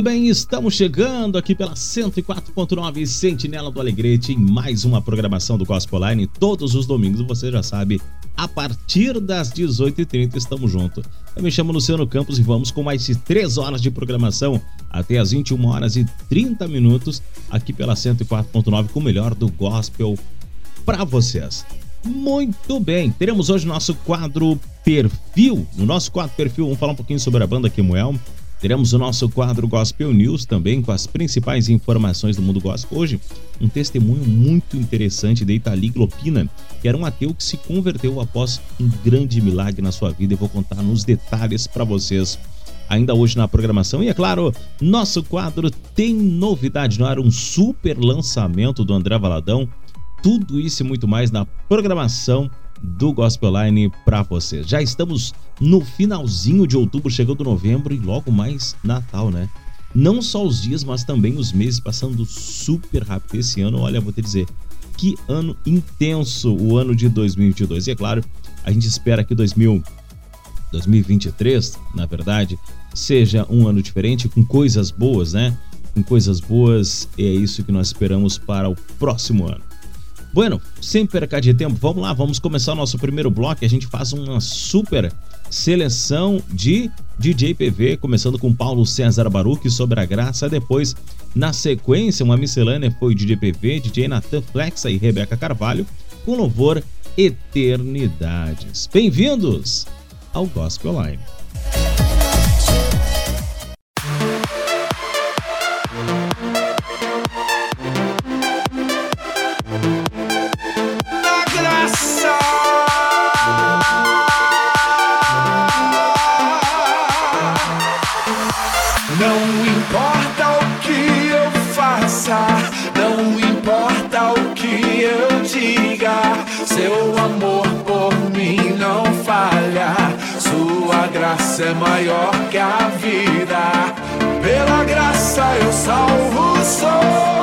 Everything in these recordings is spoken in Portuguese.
Muito bem, estamos chegando aqui pela 104.9 Sentinela do Alegrete em mais uma programação do Gospel Line. Todos os domingos, você já sabe, a partir das 18h30 estamos juntos. Eu me chamo Luciano Campos e vamos com mais de 3 horas de programação até as 21 horas e 30 minutos aqui pela 104.9 com o melhor do Gospel para vocês. Muito bem, teremos hoje nosso quadro Perfil. No nosso quadro Perfil, vamos falar um pouquinho sobre a banda Kemuel. Teremos o nosso quadro Gospel News também com as principais informações do mundo gospel. Hoje, um testemunho muito interessante de Itali Glopina, que era um ateu que se converteu após um grande milagre na sua vida. Eu vou contar nos detalhes para vocês ainda hoje na programação. E é claro, nosso quadro tem novidade no ar, um super lançamento do André Valadão. Tudo isso e muito mais na programação do Gospel Line para vocês. Já estamos no finalzinho de outubro, chegando novembro e logo mais Natal, né? Não só os dias, mas também os meses passando super rápido esse ano. Olha, vou te dizer, que ano intenso o ano de 2022. E é claro, a gente espera que 2000 2023, na verdade, seja um ano diferente, com coisas boas, né? Com coisas boas, e é isso que nós esperamos para o próximo ano. Bueno, sem perca de tempo, vamos lá, vamos começar o nosso primeiro bloco. A gente faz uma super seleção de DJ PV, começando com Paulo César Baruch sobre a graça. Depois, na sequência, uma miscelânea foi DJ PV, DJ Nathan Flexa e Rebeca Carvalho, com louvor Eternidades. Bem-vindos ao Gospel Line. É maior que a vida. Pela graça eu salvo sou,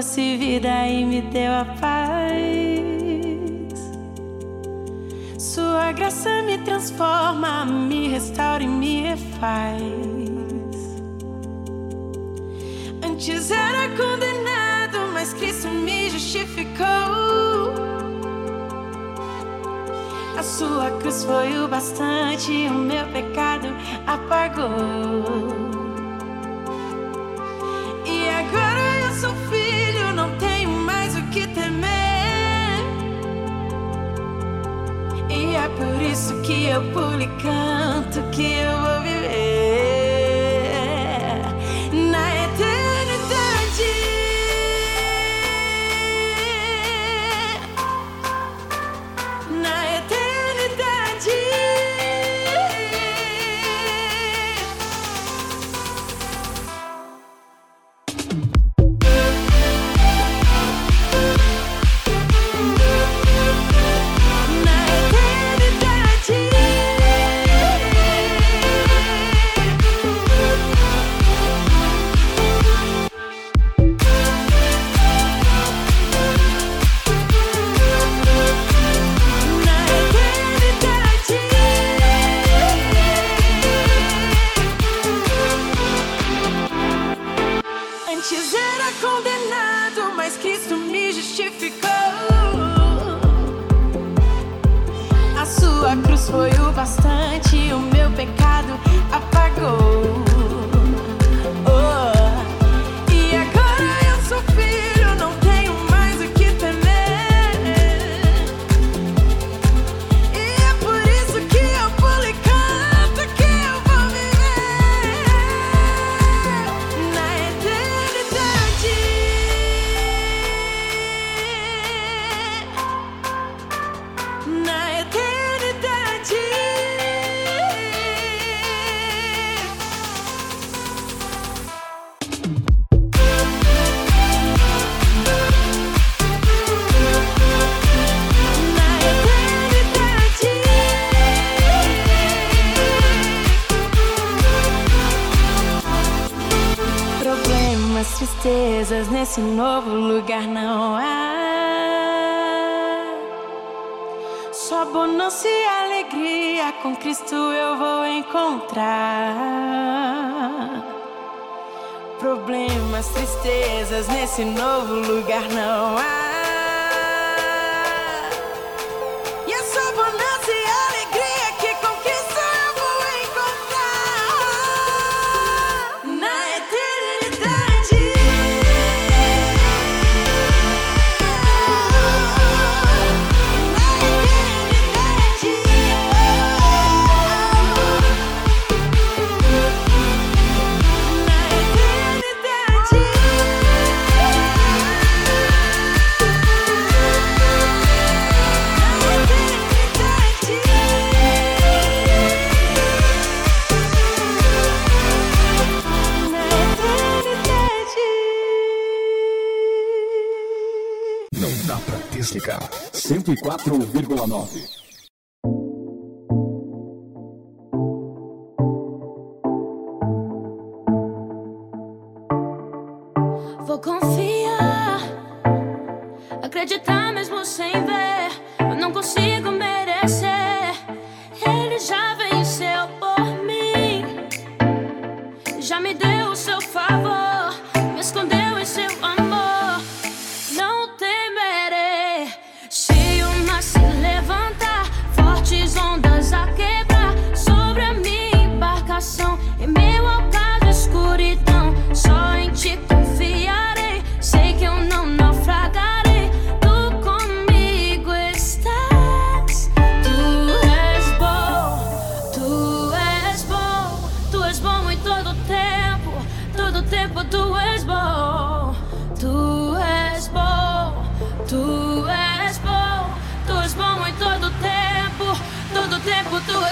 trouxe vida e me deu a paz. Sua graça me transforma, me restaura e me refaz. Antes era condenado, mas Cristo me justificou. A sua cruz foi o bastante, o meu pecado apagou. por isso que eu pulo e canto que eu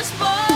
tempo tu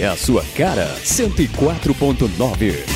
é a sua cara. 104.9.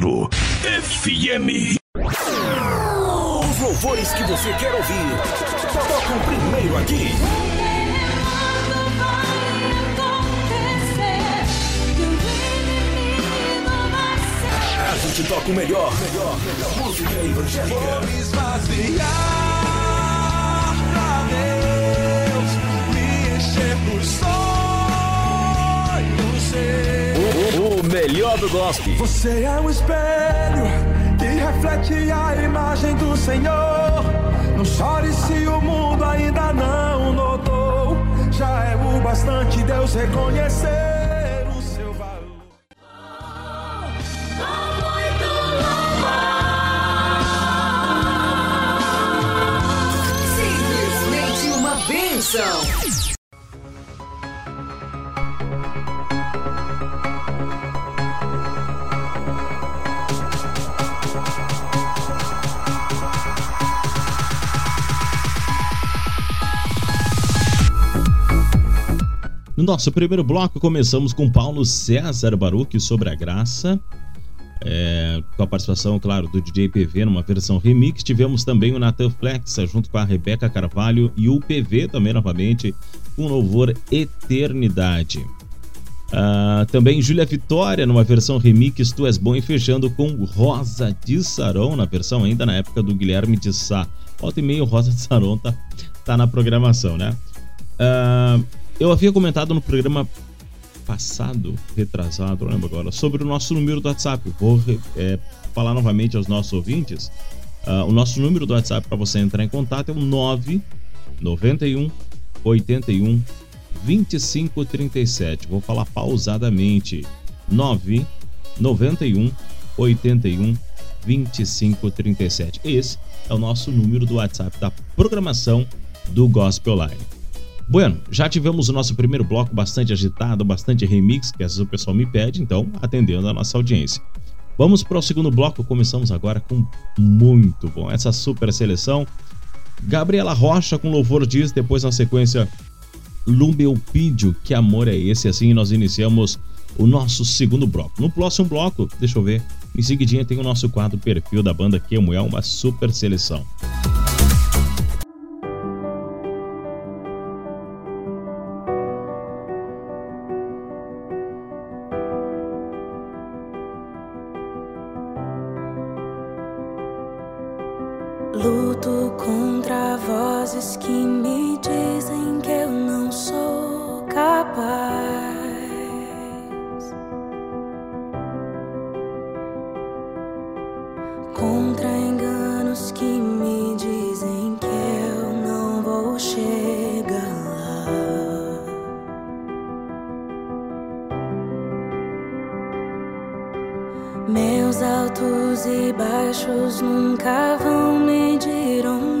FM. Você é um espelho que reflete a imagem do Senhor. Não chore se o mundo ainda não notou. Já é o bastante Deus reconhecer nosso primeiro bloco, começamos com Paulo César Baruch sobre a graça. é, com a participação, claro, do DJ PV numa versão remix. Tivemos também o Nathan Flexa junto com a Rebeca Carvalho e o PV também novamente com louvor Eternidade. Ah, também Júlia Vitória numa versão remix Tu És Bom e fechando com Rosa de Saron na versão ainda na época do Guilherme de Sá. Volta e meio Rosa de Saron tá, tá na programação, né? Ah, eu havia comentado no programa passado, retrasado, não lembro agora, sobre o nosso número do WhatsApp. Vou é, falar novamente aos nossos ouvintes. Ah, o nosso número do WhatsApp para você entrar em contato é o 991 81 2537. Vou falar pausadamente. 991 81 2537. Esse é o nosso número do WhatsApp da programação do Gospel Online. Bueno, já tivemos o nosso primeiro bloco bastante agitado, bastante remix, que às vezes o pessoal me pede, então atendendo a nossa audiência. Vamos para o segundo bloco, começamos agora com muito bom. Essa super seleção. Gabriela Rocha com louvor diz, depois na sequência Lumbelpídio, que amor é esse? Assim nós iniciamos o nosso segundo bloco. No próximo bloco, deixa eu ver, em seguidinha tem o nosso quadro perfil da banda Kemuel, uma super seleção. Luto que me dizem que eu não sou capaz. Contra enganos que me dizem que eu não vou chegar lá. Meus altos e baixos nunca vão medir o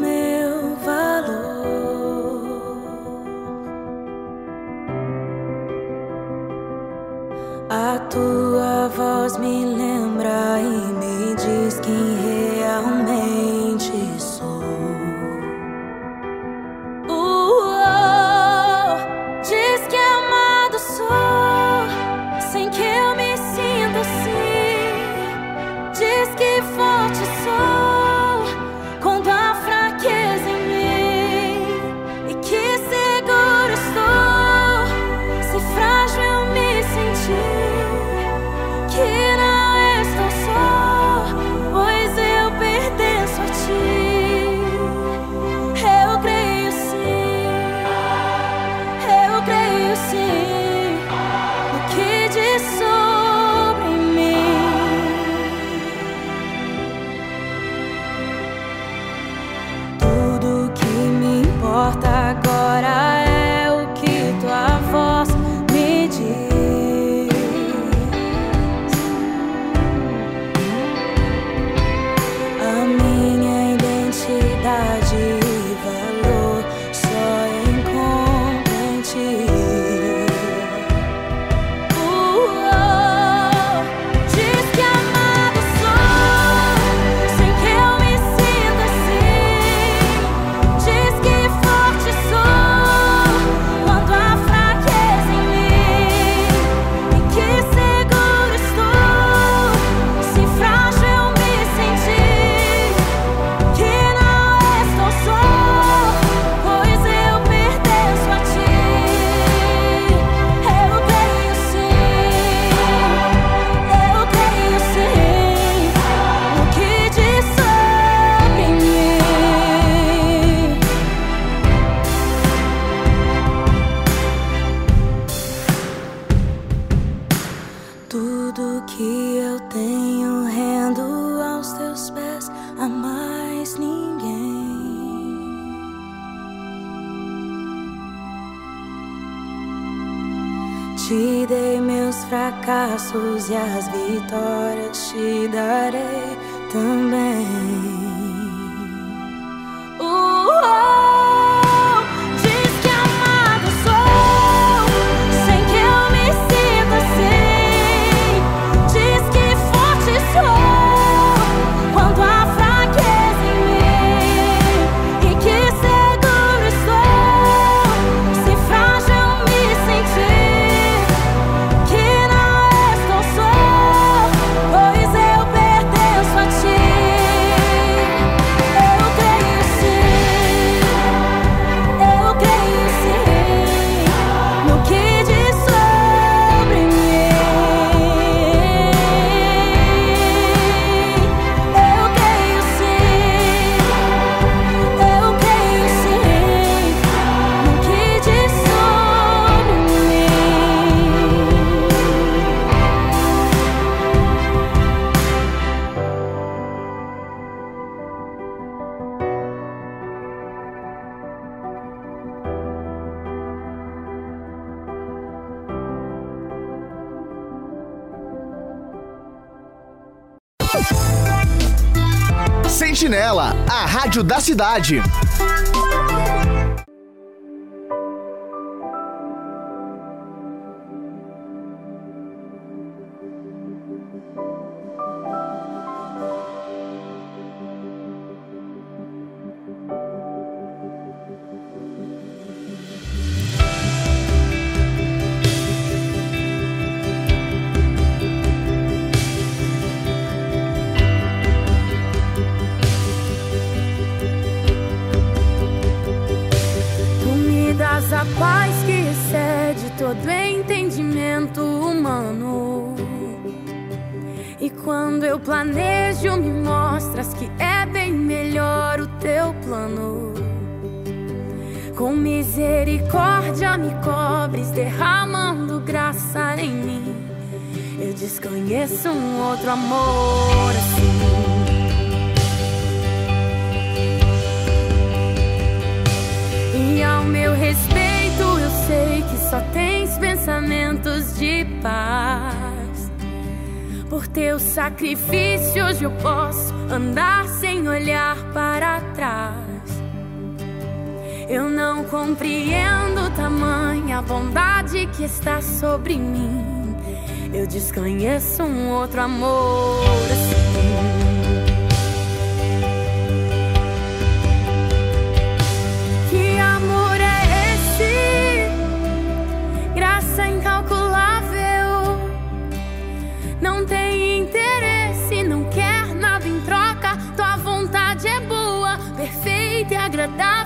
rádio da cidade. um outro amor assim. Que amor é esse? Graça incalculável. Não tem interesse, não quer nada em troca. Tua vontade é boa, perfeita e agradável.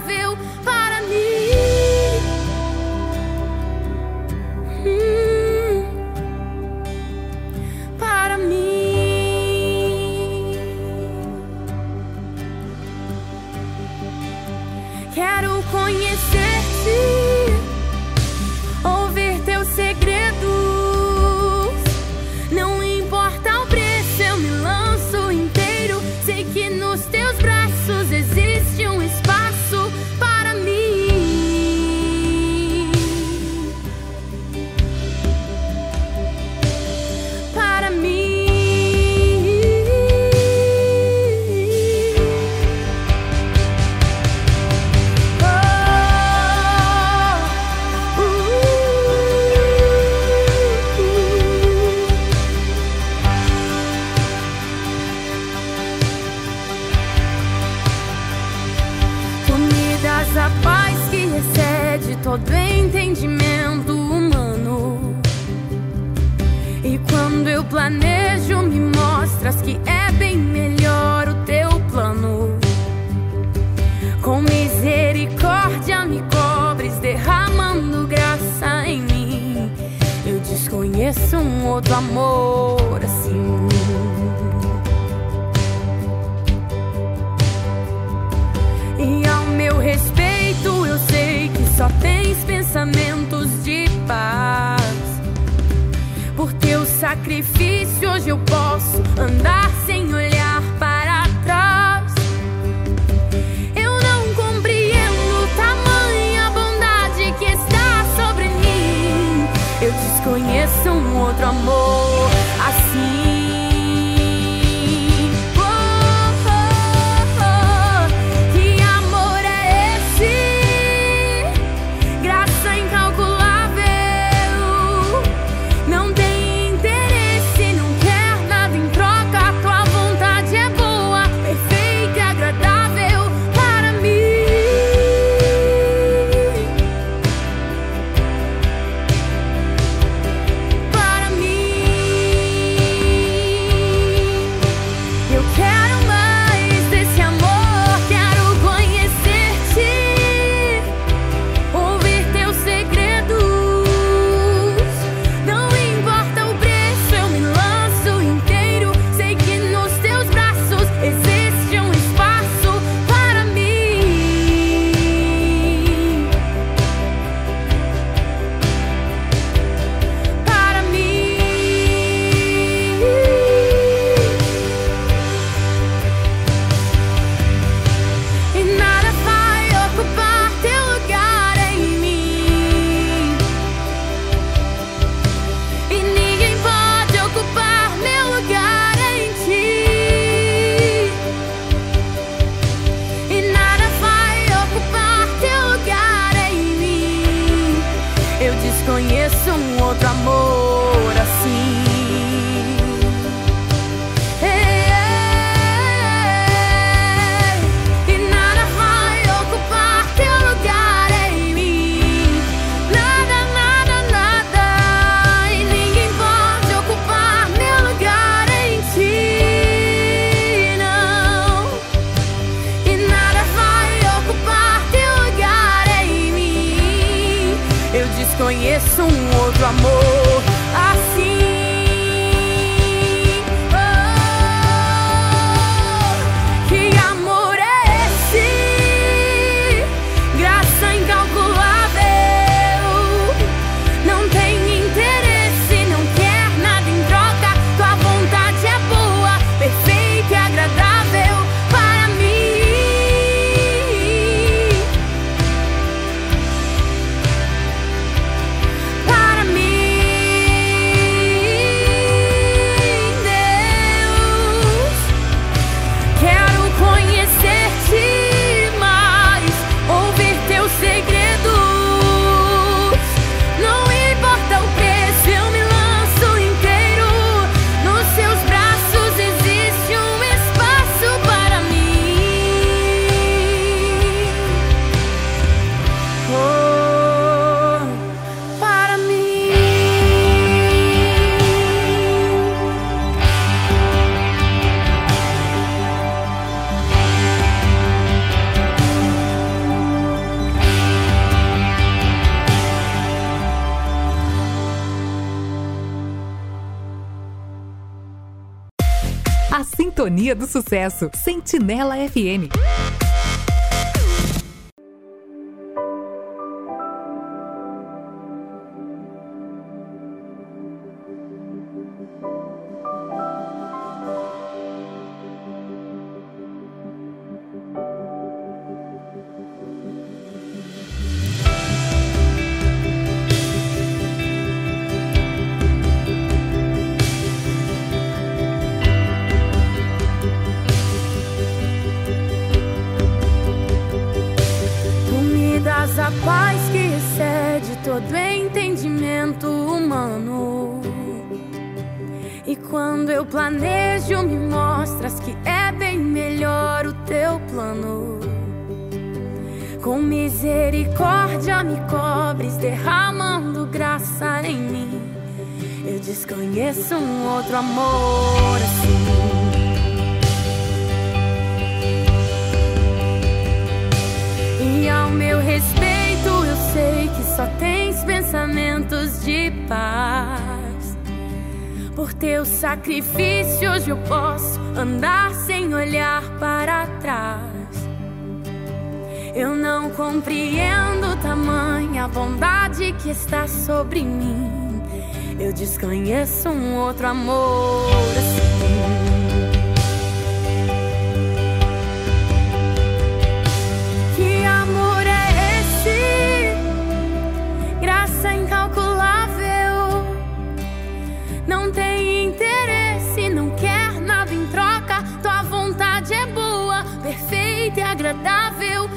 Sucesso, Sentinela FM. mereço um outro amor assim. E ao meu respeito, eu sei que só tens pensamentos de paz. Por teu sacrifício, hoje eu posso andar sem olhar para trás. Eu não compreendo tamanha bondade que está sobre mim. Eu desconheço um outro amor assim. Que amor é esse? Graça incalculável. Não tem interesse, não quer nada em troca. Tua vontade é boa, perfeita e agradável.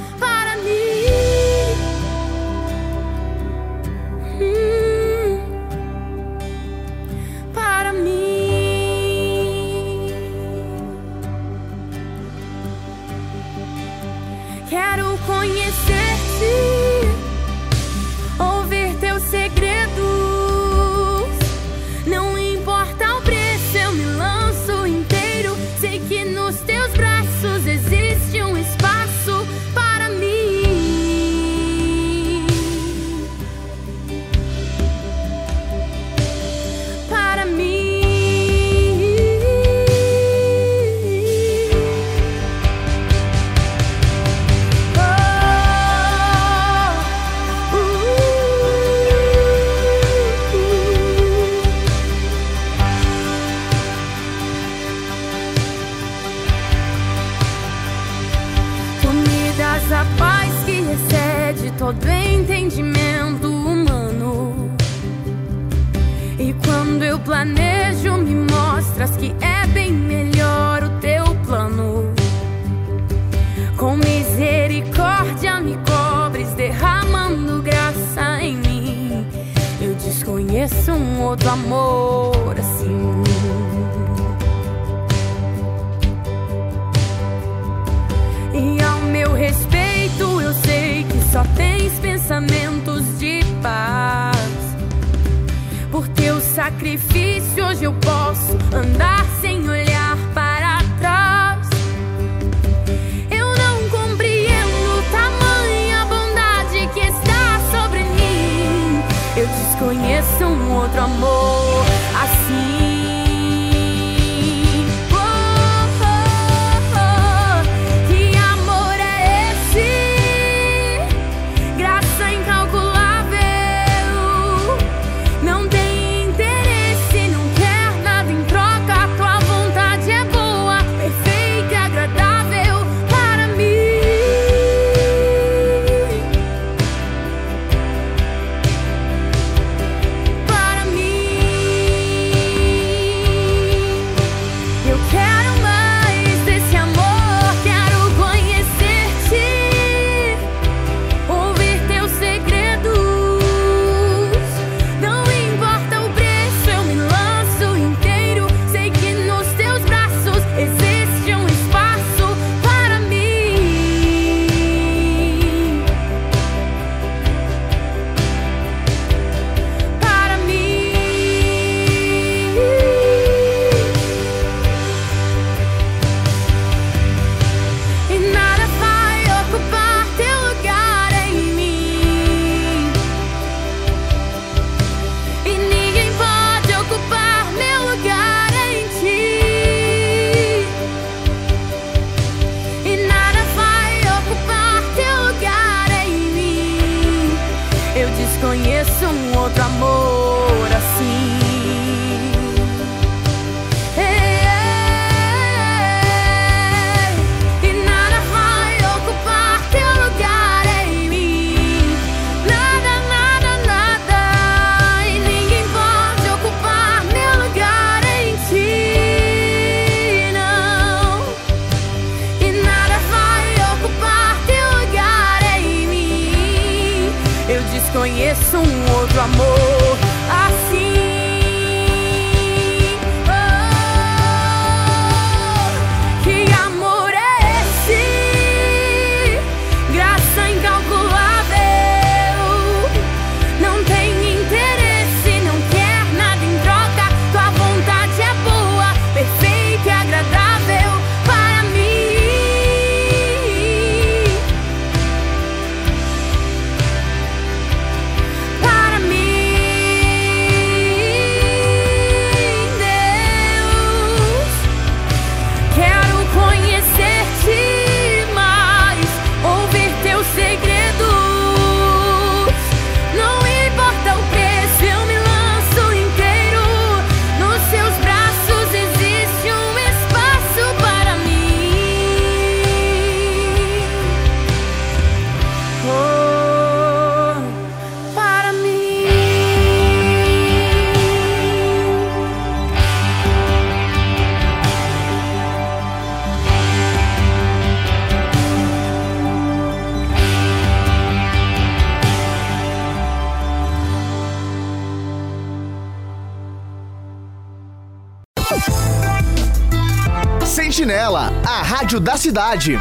Rádio da cidade.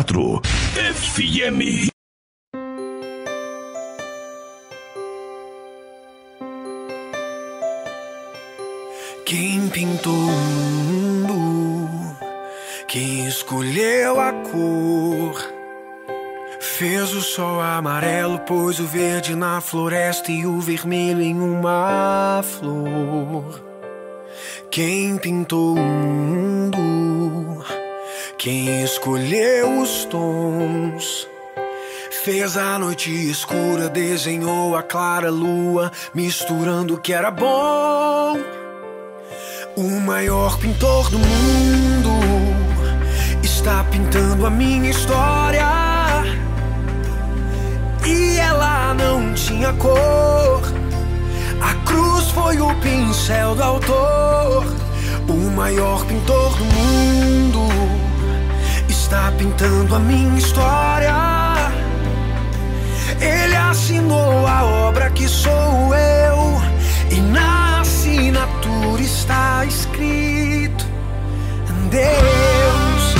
104 FM. Quem pintou o mundo, quem escolheu a cor, fez o sol amarelo, pôs o verde na floresta e o vermelho em uma flor. Quem pintou o mundo, quem escolheu tons. Fez a noite escura, desenhou a clara lua, misturando o que era bom. O maior pintor do mundo está pintando a minha história. E ela não tinha cor. A cruz foi o pincel do autor. O maior pintor do mundo está pintando a minha história. Ele assinou a obra que sou eu. E na assinatura está escrito: Deus.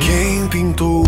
Quem pintou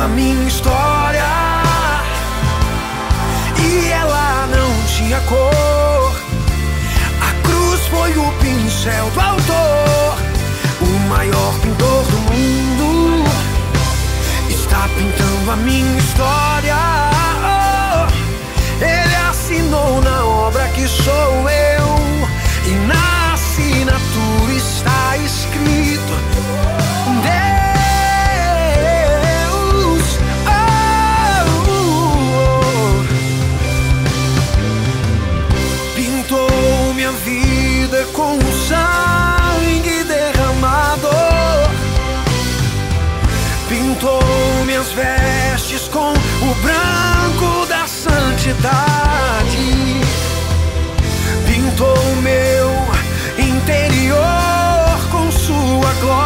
a minha história. E ela não tinha cor. A cruz foi o pincel do autor. O maior pintor do mundo está pintando a minha história. Oh, Ele assinou na obra que sou eu. E na assinatura está escrito: com o branco da santidade. Pintou meu interior com sua glória.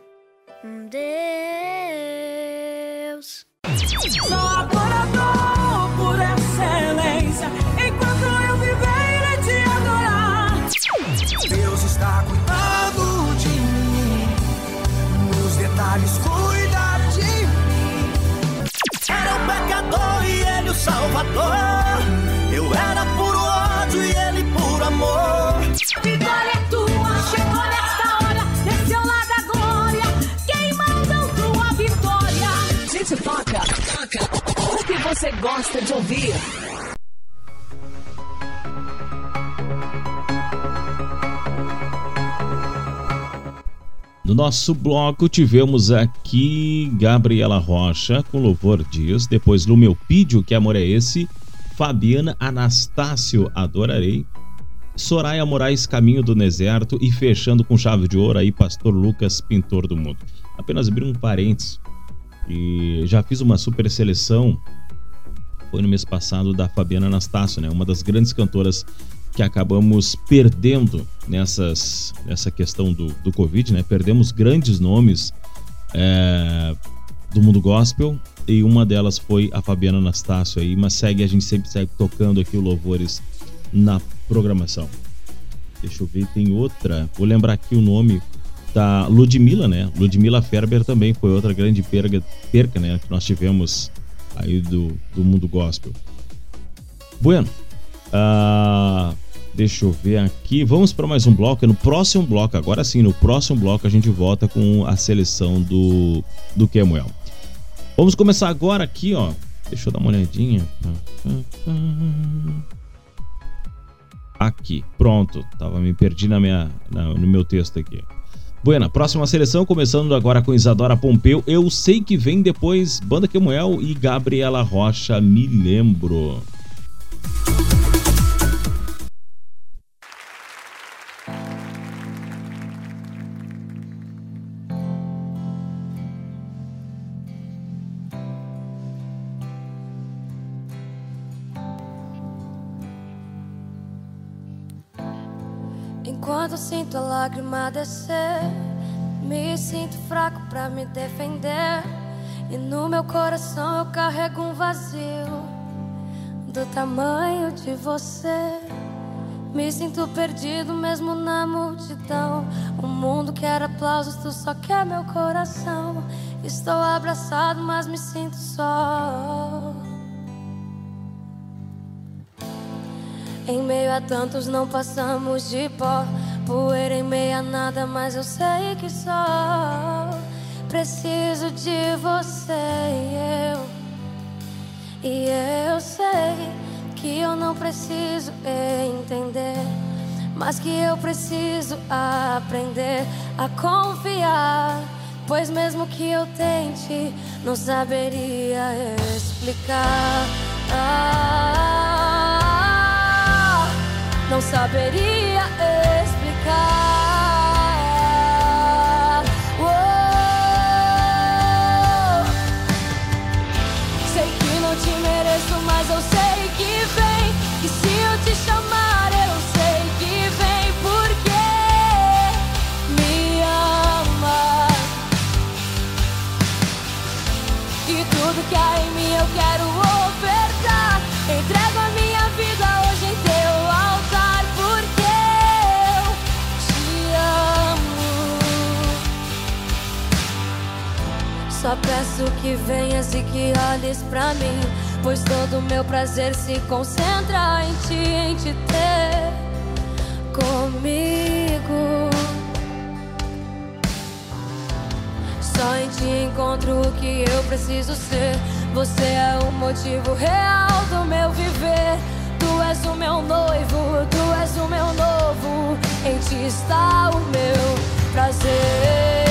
um Deus. Sou adorador por excelência, enquanto eu viver irei te adorar. Deus está cuidando de mim, nos detalhes cuida de mim. Era o pecador e ele o salvador. Você gosta de ouvir? No nosso bloco tivemos aqui Gabriela Rocha com Louvor Dias, depois Lumelpídio, que amor é esse, Fabiana Anastácio, Adorarei, Soraya Moraes, Caminho do Deserto e fechando com chave de ouro aí, Pastor Lucas, Pintor do Mundo. Apenas abrir um parênteses, e já fiz uma super seleção, foi no mês passado, da Fabiana Anastácio, né? Uma das grandes cantoras que acabamos perdendo nessas, nessa questão do, do Covid, né? Perdemos grandes nomes é, do mundo gospel e uma delas foi a Fabiana Anastácio aí, mas segue, a gente sempre segue tocando aqui o Louvores na programação. Deixa eu ver, tem outra, vou lembrar aqui o nome da Ludmilla, né? Ludmilla Ferber também foi outra grande perca, perca né? Que nós tivemos aí do, do mundo gospel. Bueno, ah, deixa eu ver aqui. Vamos para mais um bloco. No próximo bloco, agora sim, no próximo bloco a gente volta com a seleção do, do Kemuel. Vamos começar agora aqui, ó. Deixa eu dar uma olhadinha. Aqui, pronto. Tava me perdi na minha, na, no meu texto aqui. Buena, próxima seleção, começando agora com Isadora Pompeu. Eu sei que vem depois Banda Kemuel e Gabriela Rocha, me lembro. Sinto a lágrima descer, me sinto fraco pra me defender. E no meu coração eu carrego um vazio do tamanho de você. Me sinto perdido mesmo na multidão. O mundo quer aplausos, tu só quer meu coração. Estou abraçado, mas me sinto só. Em meio a tantos não passamos de pó. Poeira em meio a nada, mas eu sei que só preciso de você e eu. E eu sei que eu não preciso entender, mas que eu preciso aprender a confiar. Pois mesmo que eu tente, não saberia explicar. Ah, não saberia explicar. Em mim eu quero ofertar. Entrego a minha vida hoje em teu altar, porque eu te amo. Só peço que venhas e que olhes pra mim, pois todo o meu prazer se concentra em ti, em te ter comigo. Só em ti encontro o que eu preciso ser. Você é o motivo real do meu viver. Tu és o meu noivo, tu és o meu novo. Em ti está o meu prazer.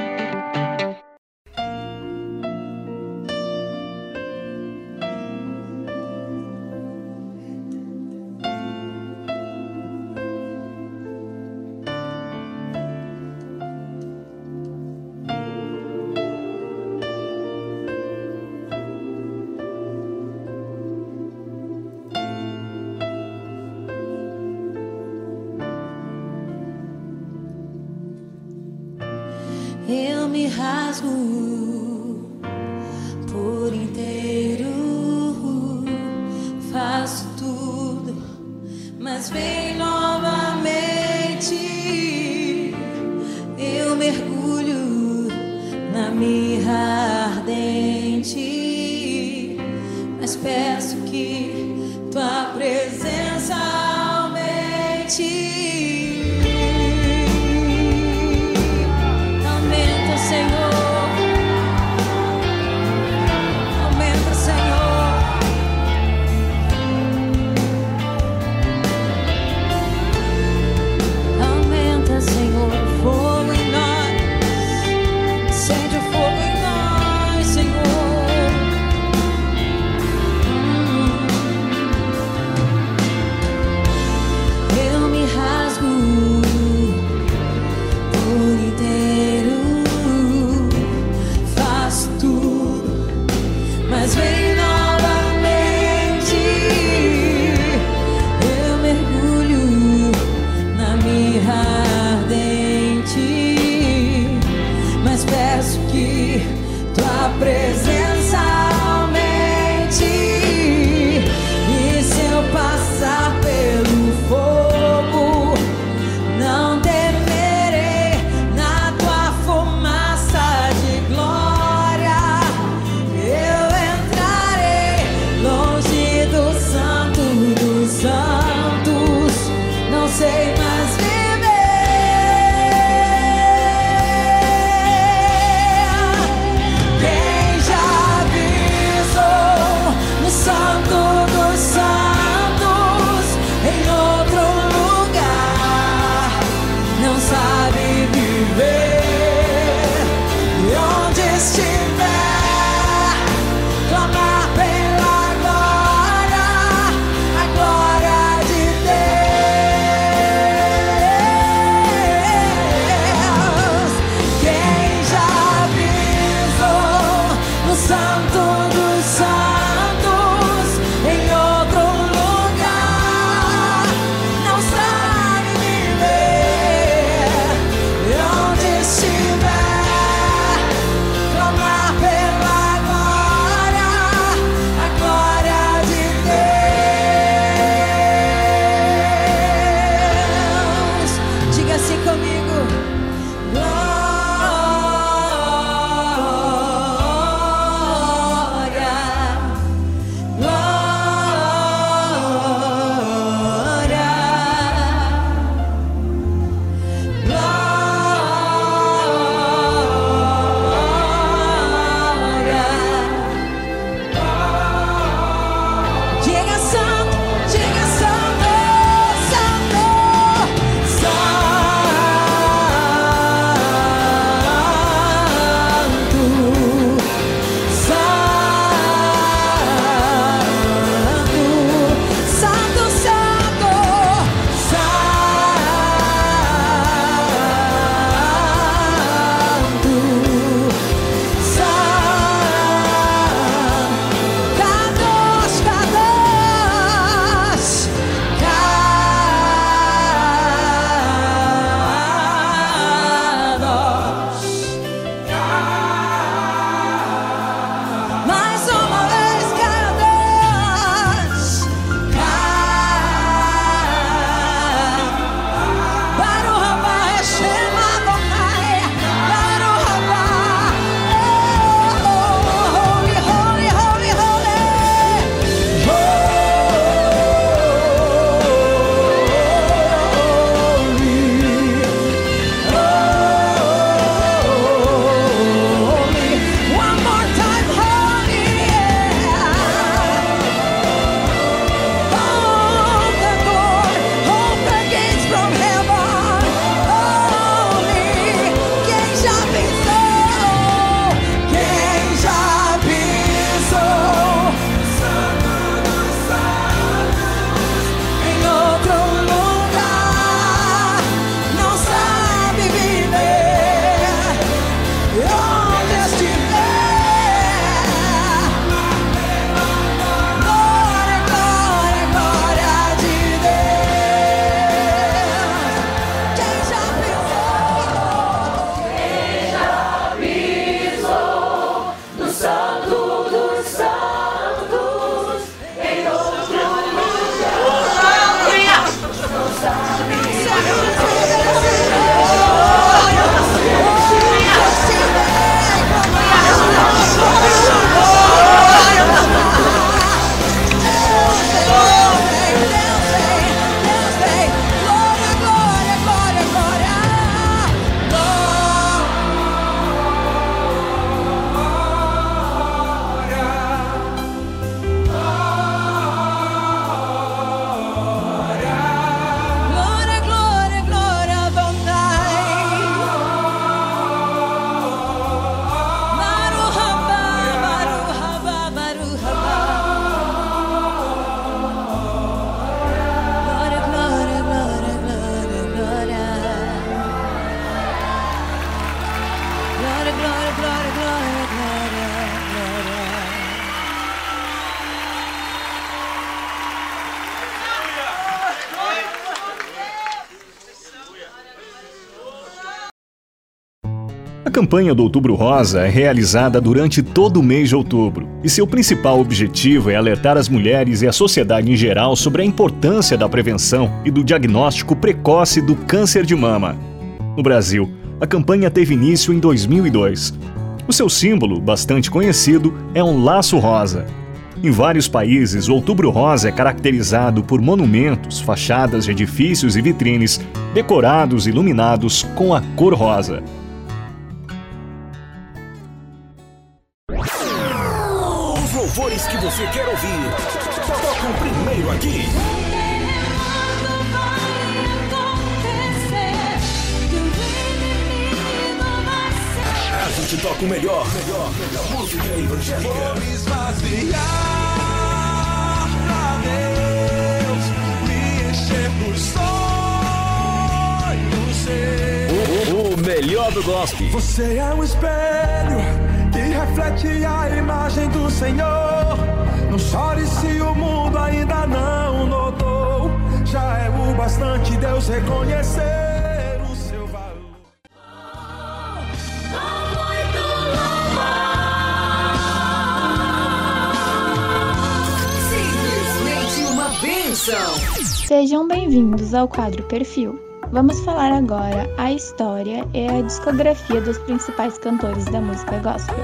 Campanha do Outubro Rosa é realizada durante todo o mês de outubro e seu principal objetivo é alertar as mulheres e a sociedade em geral sobre a importância da prevenção e do diagnóstico precoce do câncer de mama. No Brasil, a campanha teve início em 2002. O seu símbolo, bastante conhecido, é um laço rosa. Em vários países, o Outubro Rosa é caracterizado por monumentos, fachadas de edifícios e vitrines decorados e iluminados com a cor rosa. Você quer ouvir. Tocam primeiro aqui. A gente toca o melhor, melhor, melhor música evangélica. Vou me esvaziar pra Deus, me encher por sonhos seus. O, o melhor do gospel. Você é um espelho que reflete a imagem do Senhor. Não chore se o mundo ainda não notou. Já é o bastante Deus reconhecer o seu valor. Simplesmente uma bênção. Sejam bem-vindos ao quadro Perfil. Vamos falar agora a história e a discografia dos principais cantores da música gospel.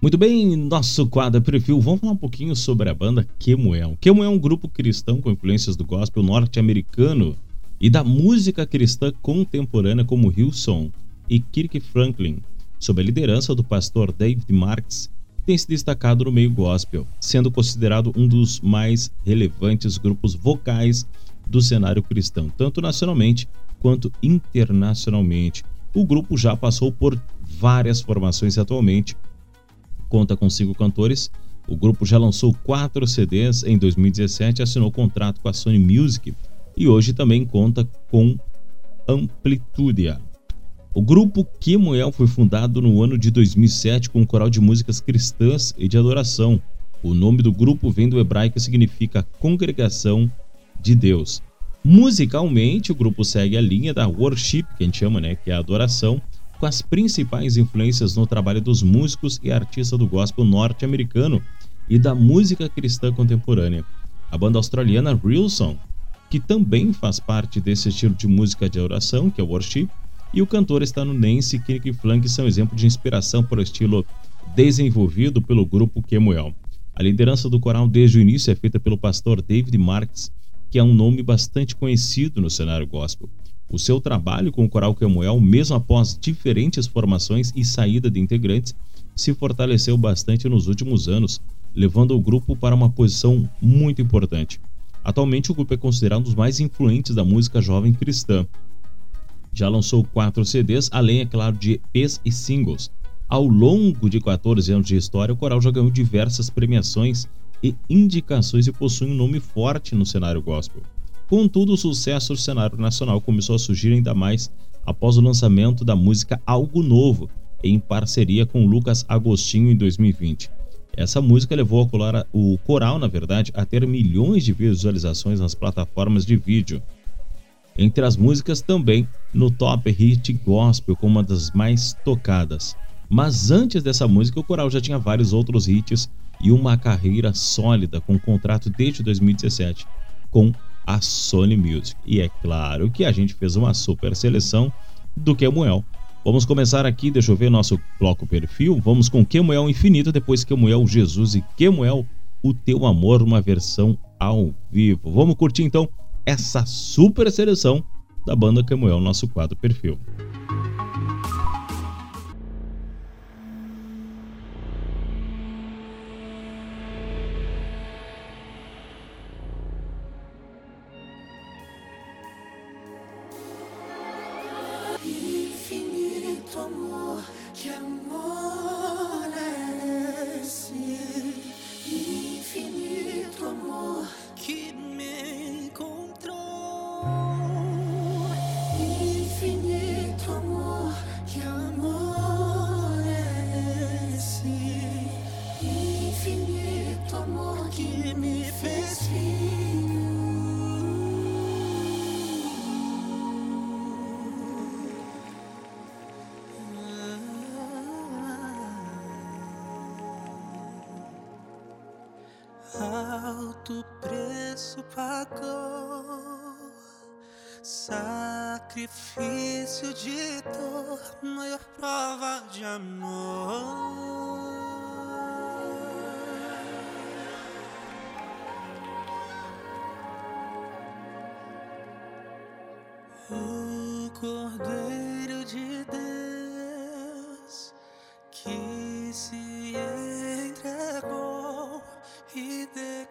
Muito bem, nosso quadro perfil, vamos falar um pouquinho sobre a banda Kemuel. Kemuel é um grupo cristão com influências do gospel norte-americano e da música cristã contemporânea como Hillsong e Kirk Franklin, sob a liderança do pastor David Marks, tem se destacado no meio gospel, sendo considerado um dos mais relevantes grupos vocais do cenário cristão, tanto nacionalmente quanto internacionalmente. O grupo já passou por várias formações atualmente conta com cinco cantores. O grupo já lançou quatro CDs em 2017, assinou contrato com a Sony Music e hoje também conta com Amplitudia. O grupo Kemuel foi fundado no ano de 2007 com um coral de músicas cristãs e de adoração. O nome do grupo vem do hebraico e significa Congregação de Deus. Musicalmente, o grupo segue a linha da worship, que a gente chama, né, que é a adoração, com as principais influências no trabalho dos músicos e artistas do gospel norte-americano e da música cristã contemporânea. A banda australiana Real que também faz parte desse estilo de música de oração, que é worship, e o cantor estadunidense Kirk Frank são exemplo de inspiração para o estilo desenvolvido pelo grupo Kemuel. A liderança do coral desde o início é feita pelo pastor David Marks, que é um nome bastante conhecido no cenário gospel. O seu trabalho com o Coral Kemuel, mesmo após diferentes formações e saída de integrantes, se fortaleceu bastante nos últimos anos, levando o grupo para uma posição muito importante. Atualmente, o grupo é considerado um dos mais influentes da música jovem cristã. Já lançou quatro CDs, além, é claro, de EPs e singles. Ao longo de 14 anos de história, o coral já ganhou diversas premiações e indicações e possui um nome forte no cenário gospel. Contudo, o sucesso do cenário nacional começou a surgir ainda mais após o lançamento da música Algo Novo, em parceria com Lucas Agostinho em 2020. Essa música levou o coral, na verdade, a ter milhões de visualizações nas plataformas de vídeo. Entre as músicas também no Top Hit Gospel como uma das mais tocadas. Mas antes dessa música, o coral já tinha vários outros hits e uma carreira sólida com contrato desde 2017 com a Sony Music. E é claro que a gente fez uma super seleção do Kemuel. Vamos começar aqui, deixa eu ver nosso bloco perfil. Vamos com Kemuel Infinito, depois Kemuel Jesus e Kemuel O Teu Amor, uma versão ao vivo. Vamos curtir então essa super seleção da banda Kemuel, nosso quadro perfil.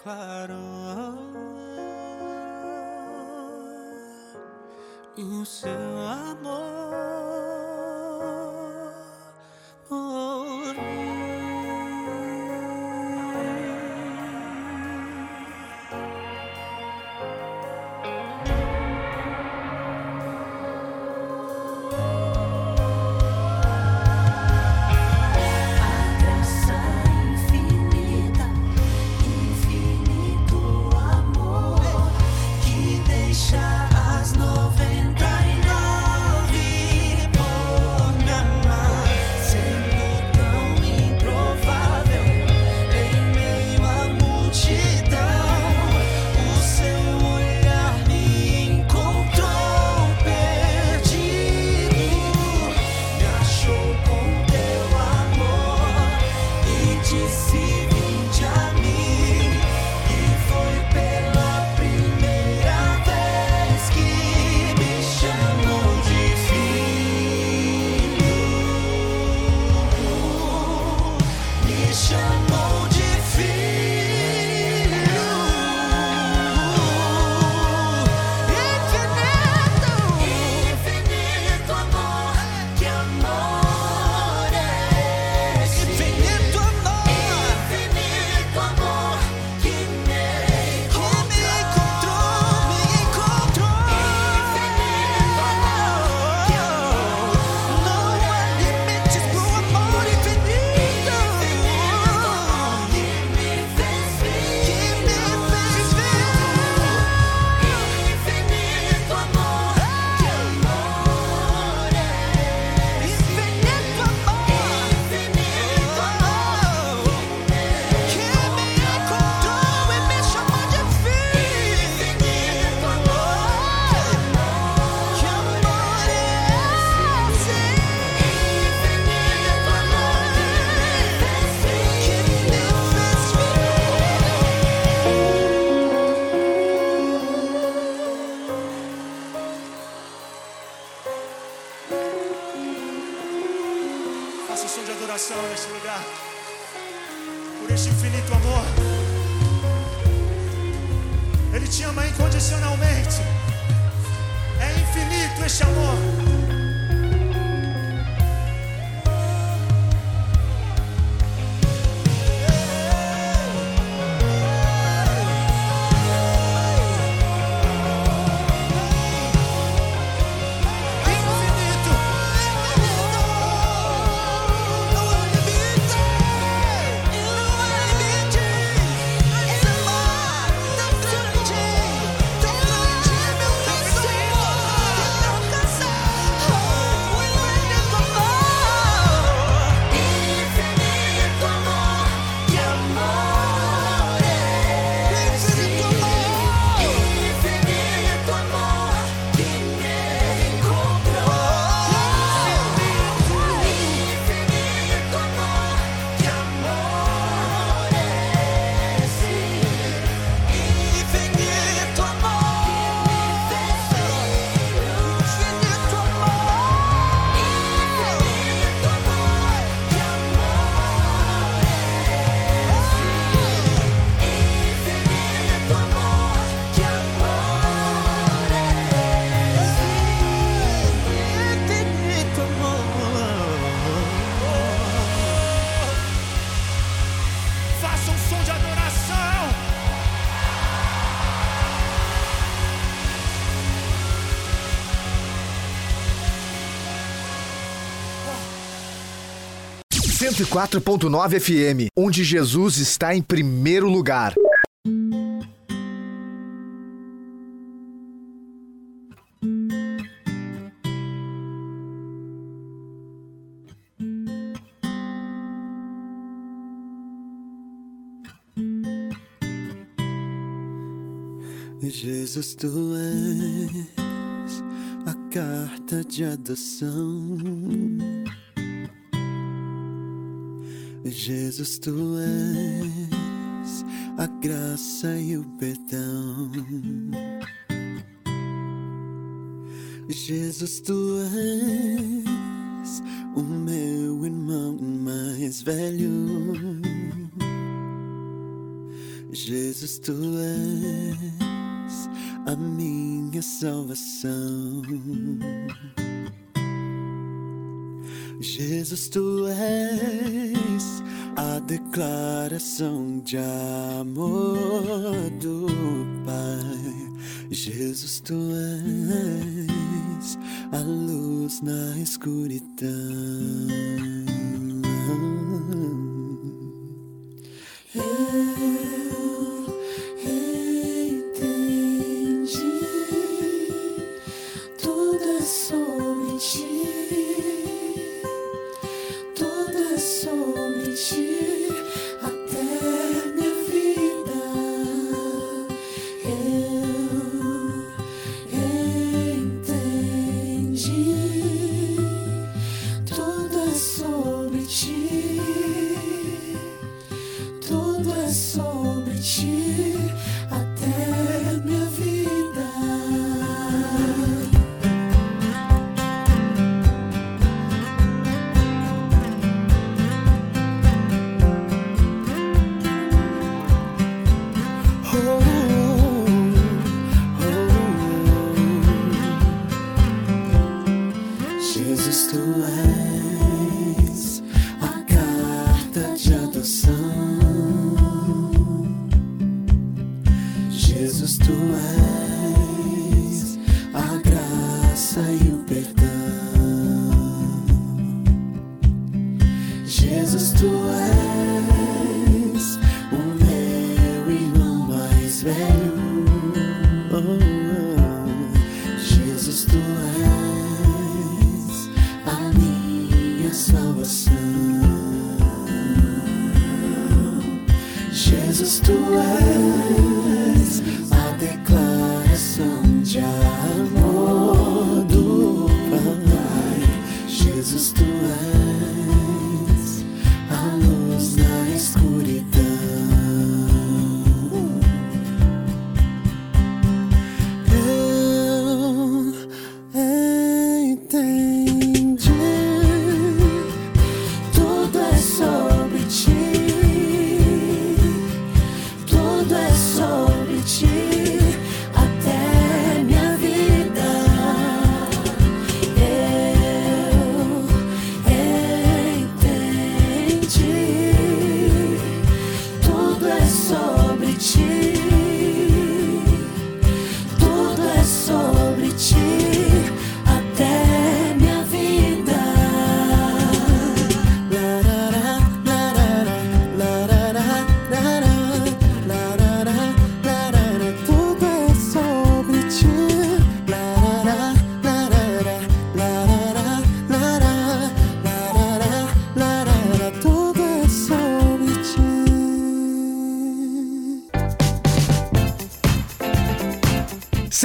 Claro, o seu amor. 104.9 FM, onde Jesus está em primeiro lugar. Jesus, tu és a carta de adoção Jesus, tu és a graça e o perdão. Jesus, tu és o meu irmão mais velho. Jesus, tu és a minha salvação. Jesus, tu és a declaração de amor do Pai. Jesus, tu és a luz na escuridão.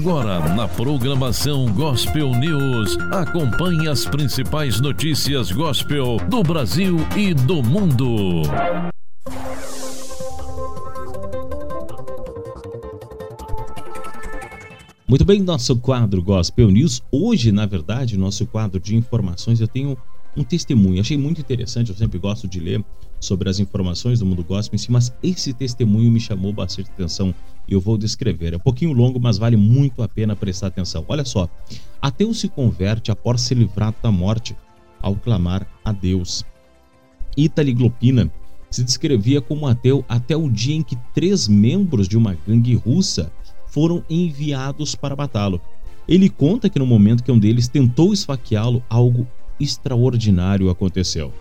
Agora, na programação Gospel News, acompanhe as principais notícias gospel do Brasil e do mundo. Muito bem, nosso quadro Gospel News. Hoje, na verdade, nosso quadro de informações, eu tenho um testemunho. Achei muito interessante, eu sempre gosto de ler sobre as informações do mundo gospel em si, mas esse testemunho me chamou bastante atenção eu vou descrever. É um pouquinho longo, mas vale muito a pena prestar atenção. Olha só, ateu se converte após ser livrado da morte ao clamar a Deus. Itali Glopina se descrevia como ateu até o dia em que três membros de uma gangue russa foram enviados para matá-lo. Ele conta que no momento que um deles tentou esfaqueá-lo, algo extraordinário aconteceu.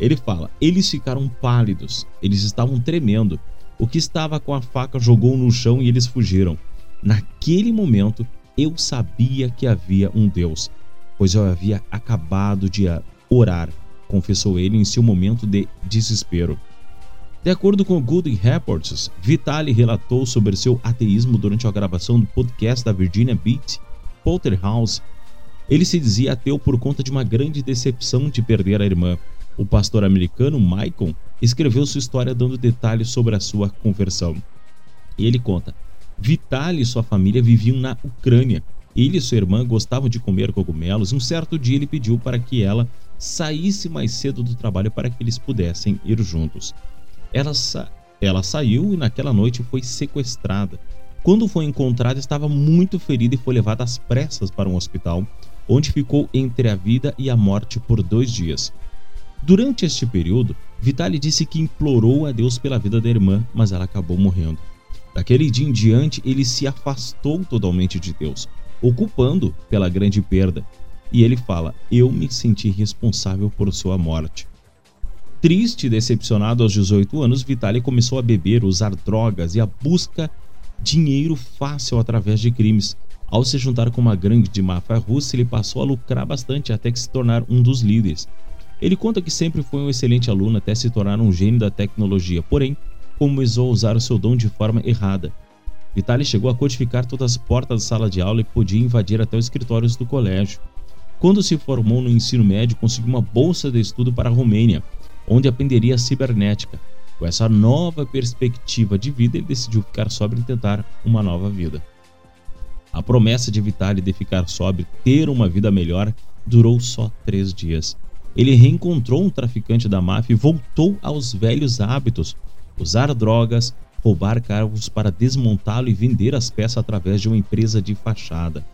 Ele fala: eles ficaram pálidos, eles estavam tremendo. O que estava com a faca jogou no chão e eles fugiram. Naquele momento, eu sabia que havia um Deus, pois eu havia acabado de orar, confessou ele em seu momento de desespero. De acordo com o Good Reports, Vitali relatou sobre seu ateísmo durante a gravação do podcast da Virginia Beach, Polterhouse. Ele se dizia ateu por conta de uma grande decepção de perder a irmã. O pastor americano Michael escreveu sua história dando detalhes sobre a sua conversão. E ele conta: Vitali e sua família viviam na Ucrânia. Ele e sua irmã gostavam de comer cogumelos um certo dia ele pediu para que ela saísse mais cedo do trabalho para que eles pudessem ir juntos. Ela, sa ela saiu e naquela noite foi sequestrada. Quando foi encontrada, estava muito ferida e foi levada às pressas para um hospital, onde ficou entre a vida e a morte por dois dias. Durante este período, Vitali disse que implorou a Deus pela vida da irmã, mas ela acabou morrendo. Daquele dia em diante, ele se afastou totalmente de Deus, ocupando pela grande perda. E ele fala: Eu me senti responsável por sua morte. Triste e decepcionado aos 18 anos, Vitali começou a beber, usar drogas e a busca dinheiro fácil através de crimes. Ao se juntar com uma gangue de máfia russa, ele passou a lucrar bastante até que se tornar um dos líderes. Ele conta que sempre foi um excelente aluno até se tornar um gênio da tecnologia, porém, começou a usar o seu dom de forma errada. Vitali chegou a codificar todas as portas da sala de aula e podia invadir até os escritórios do colégio. Quando se formou no ensino médio, conseguiu uma bolsa de estudo para a Romênia, onde aprenderia cibernética. Com essa nova perspectiva de vida, ele decidiu ficar sóbrio e tentar uma nova vida. A promessa de Vitali de ficar sóbrio, ter uma vida melhor, durou só três dias. Ele reencontrou um traficante da máfia e voltou aos velhos hábitos: usar drogas, roubar carros para desmontá-lo e vender as peças através de uma empresa de fachada.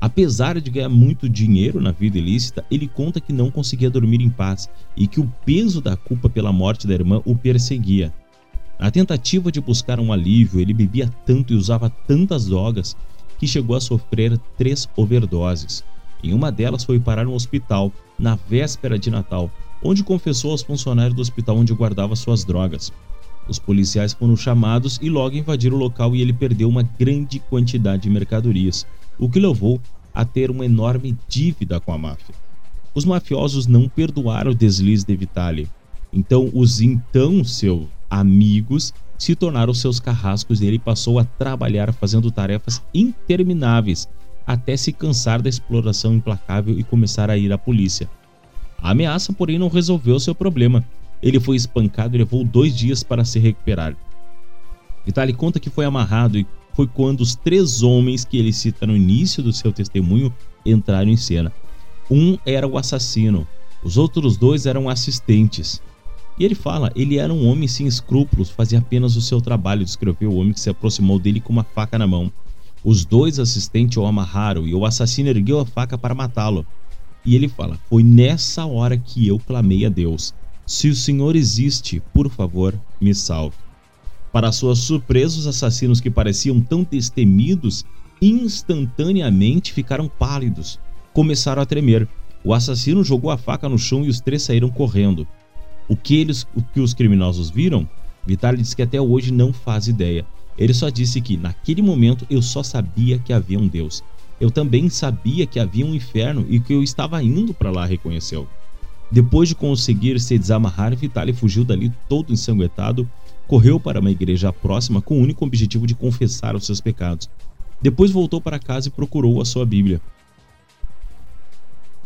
Apesar de ganhar muito dinheiro na vida ilícita, ele conta que não conseguia dormir em paz e que o peso da culpa pela morte da irmã o perseguia. Na tentativa de buscar um alívio, ele bebia tanto e usava tantas drogas que chegou a sofrer três overdoses. Em uma delas foi parar no hospital, na véspera de Natal, onde confessou aos funcionários do hospital onde guardava suas drogas. Os policiais foram chamados e logo invadiram o local e ele perdeu uma grande quantidade de mercadorias, o que levou a ter uma enorme dívida com a máfia. Os mafiosos não perdoaram o deslize de Vitali, então os então seus amigos se tornaram seus carrascos e ele passou a trabalhar fazendo tarefas intermináveis até se cansar da exploração implacável e começar a ir à polícia. A ameaça, porém, não resolveu seu problema. Ele foi espancado e levou dois dias para se recuperar. Vitali conta que foi amarrado e foi quando os três homens que ele cita no início do seu testemunho entraram em cena. Um era o assassino, os outros dois eram assistentes. E ele fala, ele era um homem sem escrúpulos, fazia apenas o seu trabalho, descreveu o homem que se aproximou dele com uma faca na mão. Os dois assistentes o amarraram e o assassino ergueu a faca para matá-lo. E ele fala: Foi nessa hora que eu clamei a Deus: Se o Senhor existe, por favor, me salve. Para sua surpresa, os assassinos que pareciam tão destemidos instantaneamente ficaram pálidos, começaram a tremer. O assassino jogou a faca no chão e os três saíram correndo. O que, eles, o que os criminosos viram? Vitali diz que até hoje não faz ideia. Ele só disse que, naquele momento, eu só sabia que havia um Deus. Eu também sabia que havia um inferno e que eu estava indo para lá, reconheceu. Depois de conseguir se desamarrar, Vitali fugiu dali todo ensanguentado correu para uma igreja próxima com o único objetivo de confessar os seus pecados. Depois voltou para casa e procurou a sua Bíblia.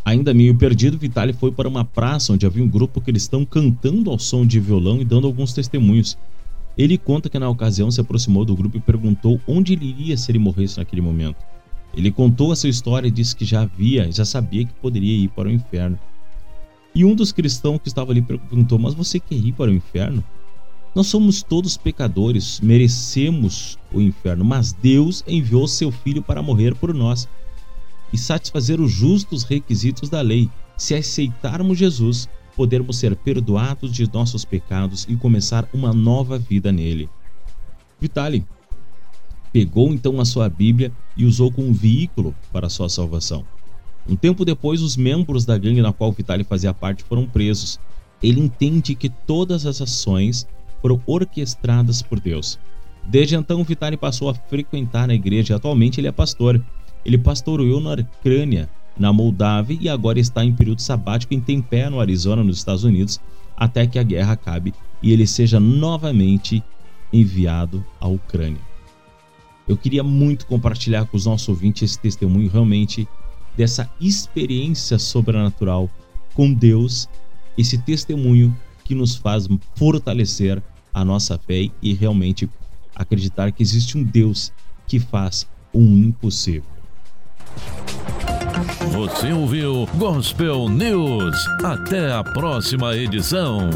Ainda meio perdido, Vitali foi para uma praça onde havia um grupo cristão cantando ao som de violão e dando alguns testemunhos. Ele conta que na ocasião se aproximou do grupo e perguntou onde ele iria se ele morresse naquele momento. Ele contou a sua história e disse que já havia, já sabia que poderia ir para o inferno. E um dos cristãos que estava ali perguntou: Mas você quer ir para o inferno? Nós somos todos pecadores, merecemos o inferno, mas Deus enviou seu filho para morrer por nós e satisfazer os justos requisitos da lei. Se aceitarmos Jesus, podermos ser perdoados de nossos pecados e começar uma nova vida nele. Vitali pegou então a sua Bíblia e usou como veículo para sua salvação. Um tempo depois, os membros da gangue na qual Vitali fazia parte foram presos. Ele entende que todas as ações foram orquestradas por Deus. Desde então, Vitali passou a frequentar a igreja e atualmente ele é pastor. Ele pastoreou na Ucrânia, na Moldávia e agora está em período sabático em Tempé, no Arizona, nos Estados Unidos, até que a guerra acabe e ele seja novamente enviado à Ucrânia. Eu queria muito compartilhar com os nossos ouvintes esse testemunho realmente dessa experiência sobrenatural com Deus, esse testemunho que nos faz fortalecer a nossa fé e realmente acreditar que existe um Deus que faz o impossível. Você ouviu Gospel News. Até a próxima edição.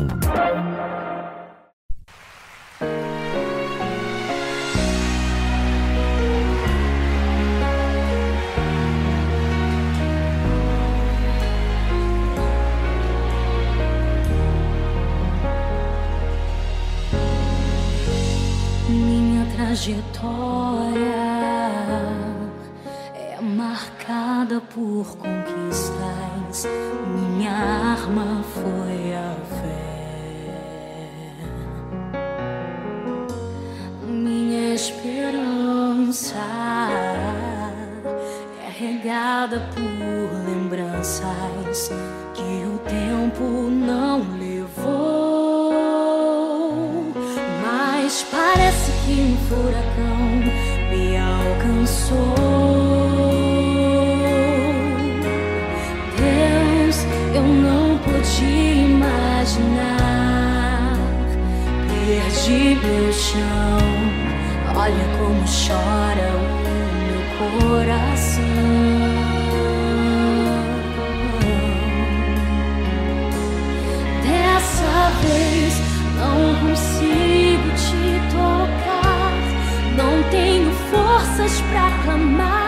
Minha trajetória por conquistas. Minha arma foi a fé. Minha esperança é regada por lembranças que o tempo não levou. Mas parece que um furacão me alcançou. Perdi meu chão. Olha como chora o meu coração. Dessa vez não consigo te tocar, não tenho forças pra clamar.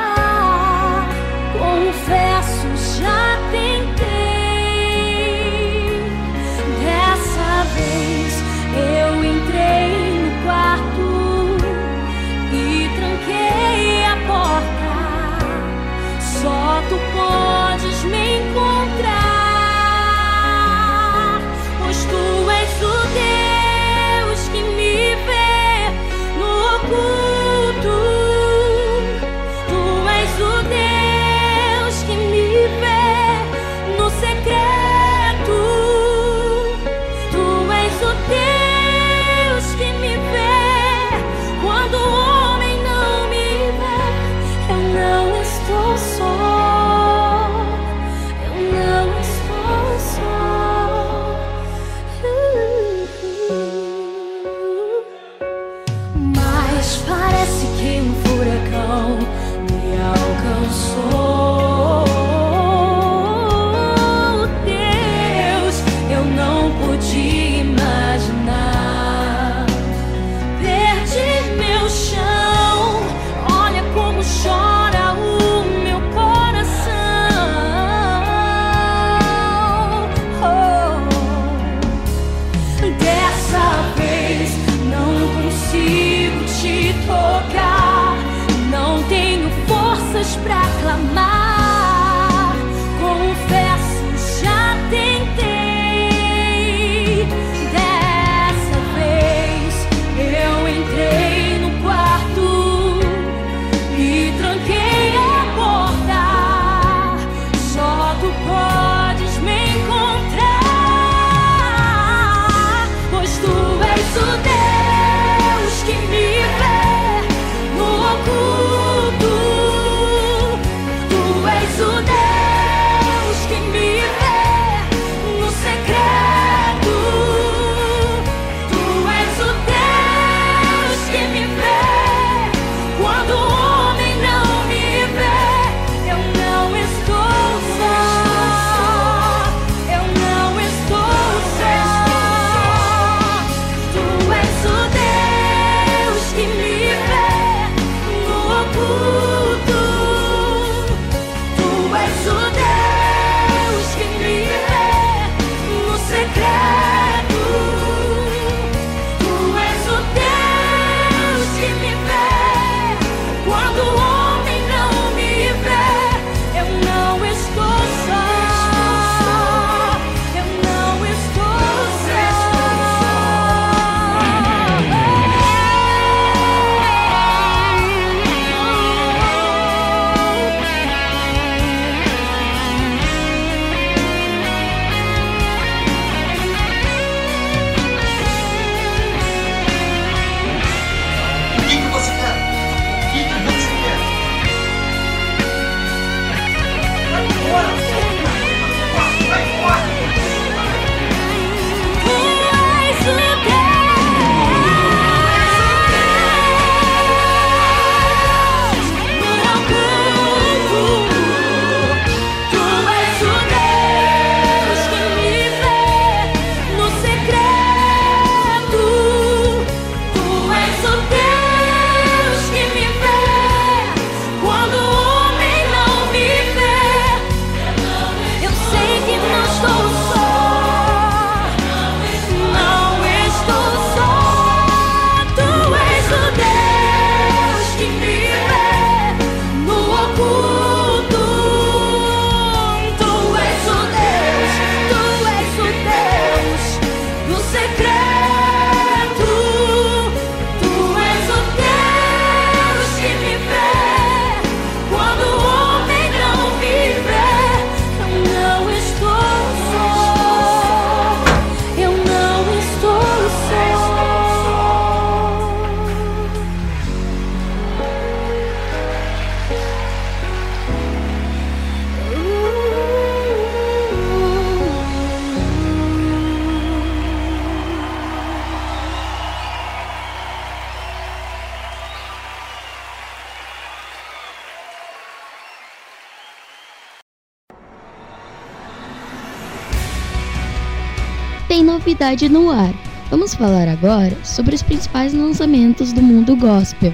Novidade no ar. Vamos falar agora sobre os principais lançamentos do mundo gospel.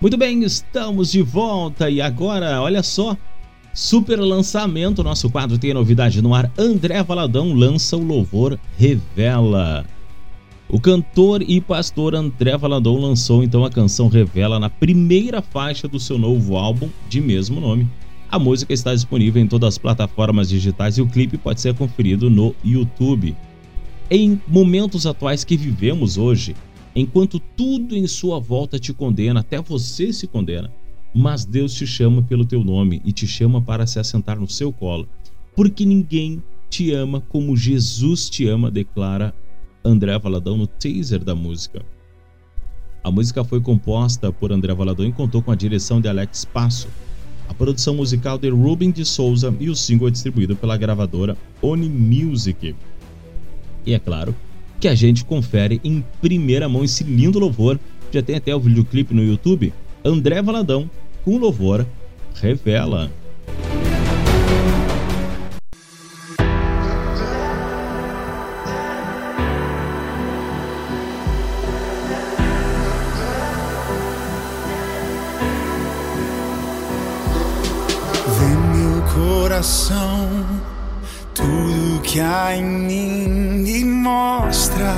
Muito bem, estamos de volta e agora, olha só, super lançamento, nosso quadro tem novidade no ar. André Valadão lança o louvor Revela. O cantor e pastor André Valadão lançou então a canção Revela na primeira faixa do seu novo álbum de mesmo nome. A música está disponível em todas as plataformas digitais e o clipe pode ser conferido no YouTube. Em momentos atuais que vivemos hoje, enquanto tudo em sua volta te condena, até você se condena, mas Deus te chama pelo teu nome e te chama para se assentar no seu colo, porque ninguém te ama como Jesus te ama, declara André Valadão no teaser da música. A música foi composta por André Valadão e contou com a direção de Alex Passo, a produção musical de Ruben de Souza e o single é distribuído pela gravadora Oni Music. E é claro, que a gente confere em primeira mão esse lindo louvor. Já tem até o videoclipe no YouTube. André Valadão com louvor Revela. Coração tudo que há em mim me mostra,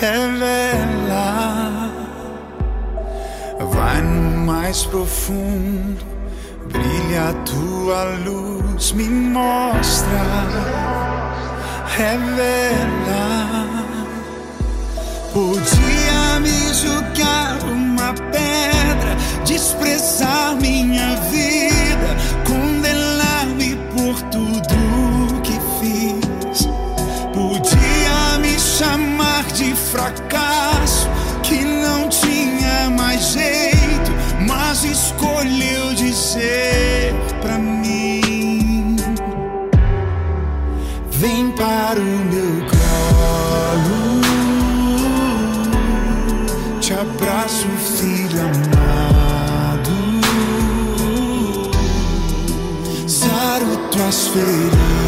revela, vai no mais profundo, brilha a tua luz, me mostra, revela. Podia me julgar uma pedra, desprezar minha vida, condenar-me fracasso, que não tinha mais jeito, mas escolheu dizer pra mim: Vem para o meu colo. Te abraço, filho amado. Saro tuas feridas.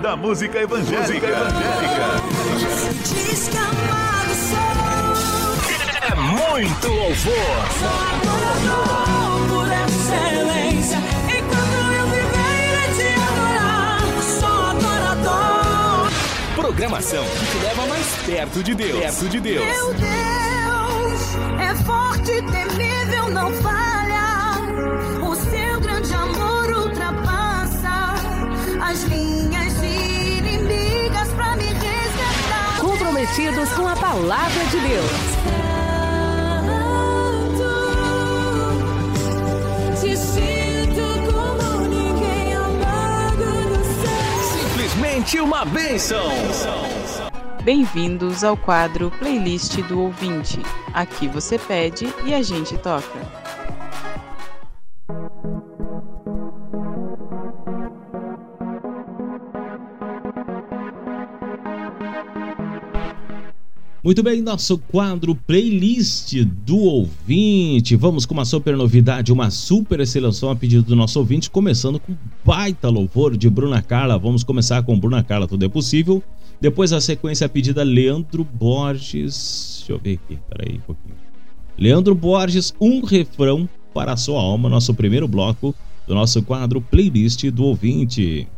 Da música evangélica. Música evangélica. É muito louvor. Sou adorador por excelência. Enquanto eu viver, te adorar. Sou adorador. Programação que te leva mais perto de Deus. Perto de Deus. Meu Deus é forte, temível, não falha. Comprometidos com a palavra de Deus. Te sinto como ninguém amado no céu. Simplesmente uma bênção. Bem-vindos ao quadro Playlist do Ouvinte. Aqui você pede e a gente toca. Muito bem, nosso quadro playlist do ouvinte. Vamos com uma super novidade, uma super seleção a pedido do nosso ouvinte, começando com baita louvor de Bruna Carla. Vamos começar com Bruna Carla, tudo é possível. Depois a sequência pedida Leandro Borges. Deixa eu ver aqui, peraí um pouquinho. Leandro Borges, um refrão para a sua alma, nosso primeiro bloco do nosso quadro playlist do ouvinte.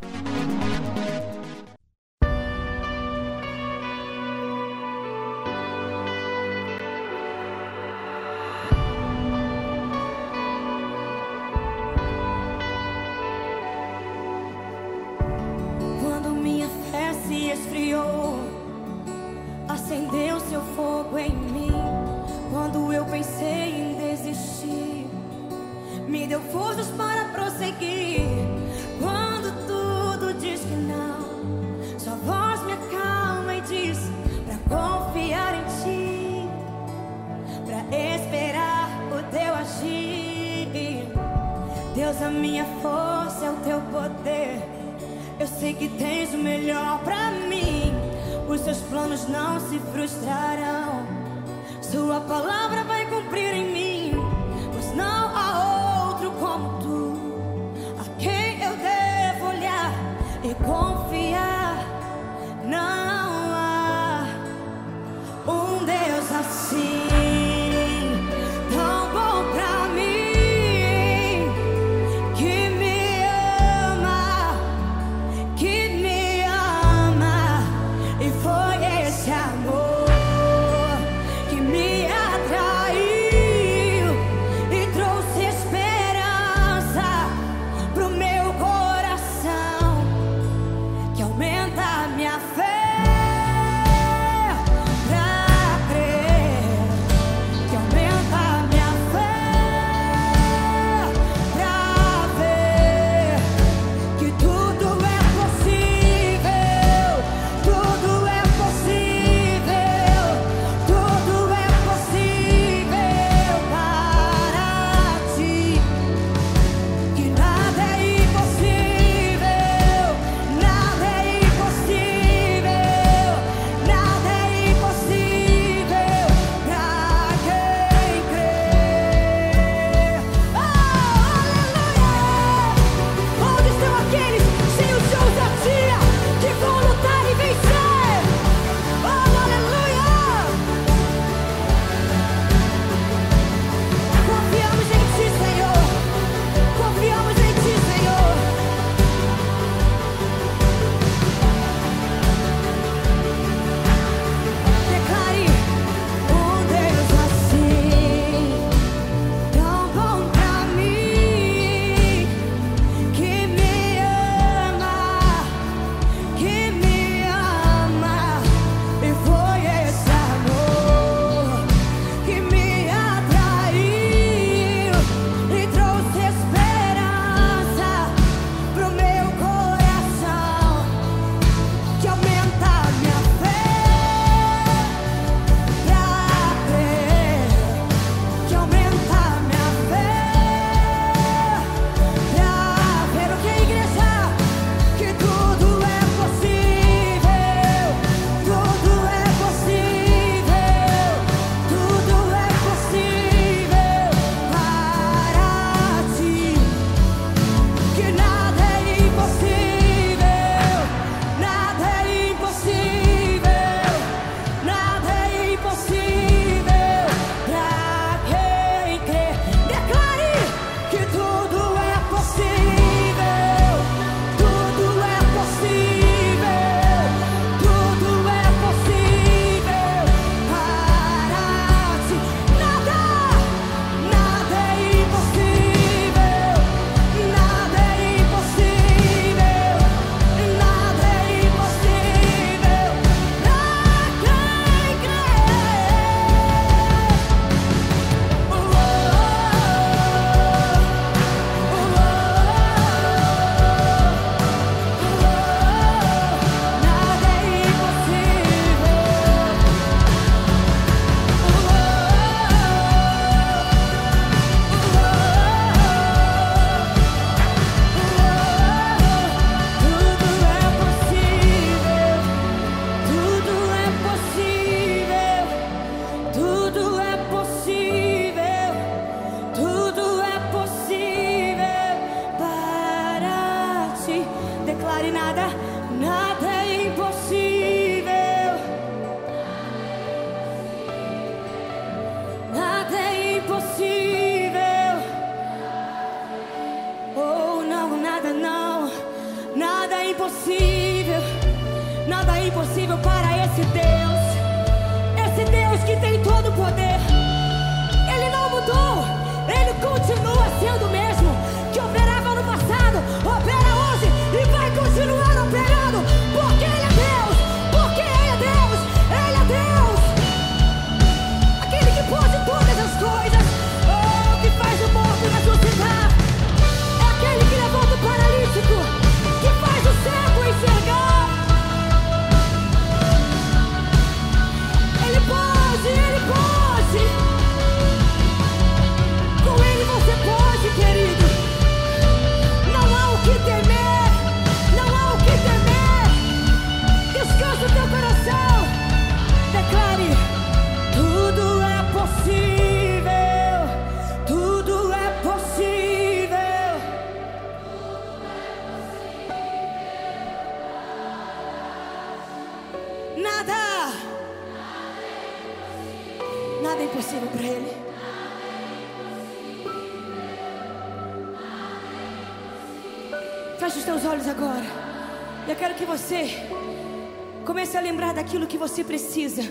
precisa.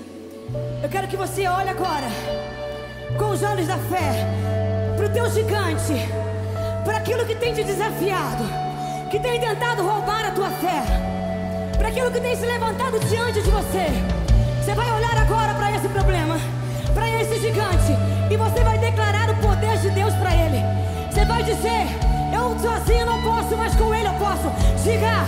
Eu quero que você olhe agora, com os olhos da fé, para o teu gigante, para aquilo que tem te desafiado, que tem tentado roubar a tua fé, para aquilo que tem se levantado diante de você. Você vai olhar agora para esse problema, para esse gigante, e você vai declarar o poder de Deus para ele. Você vai dizer: Eu sozinho não posso, mas com ele eu posso. Diga.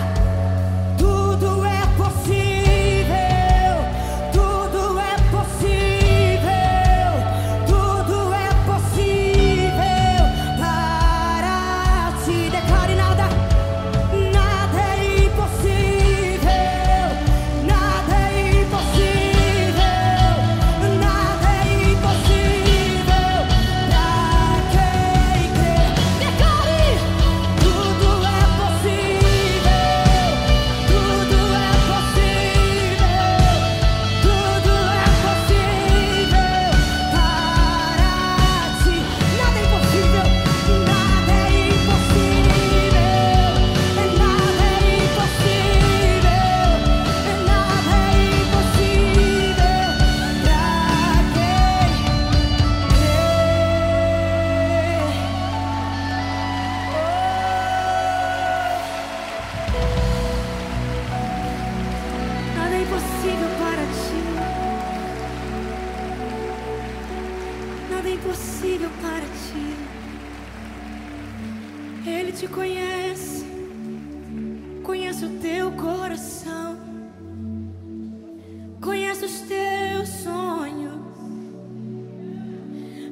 teu coração, conhece os teus sonhos,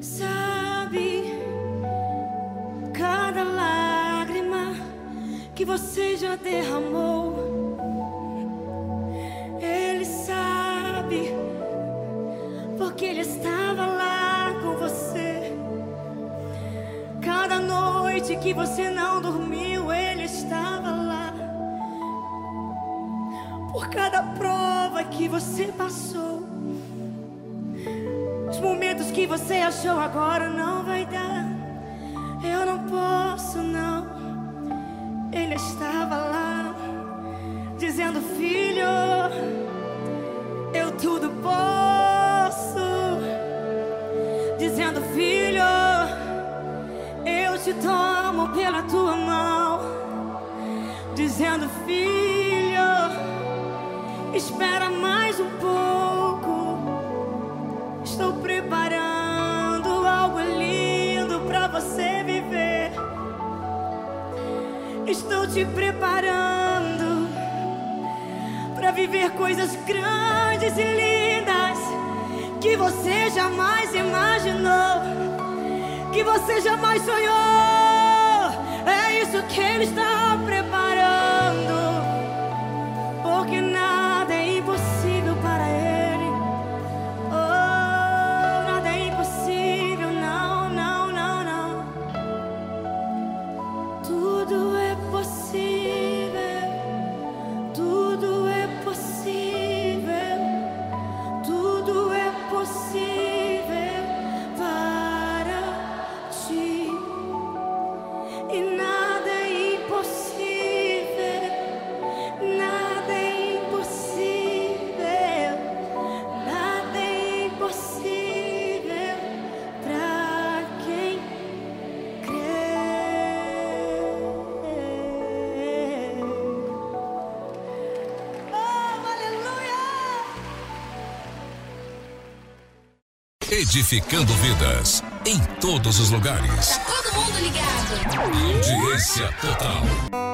sabe cada lágrima que você já derramou. A prova que você passou, os momentos que você achou agora não vai jamais imaginou, que você jamais sonhou. É isso que Ele está edificando vidas em todos os lugares. Todo mundo ligado. Audiência total.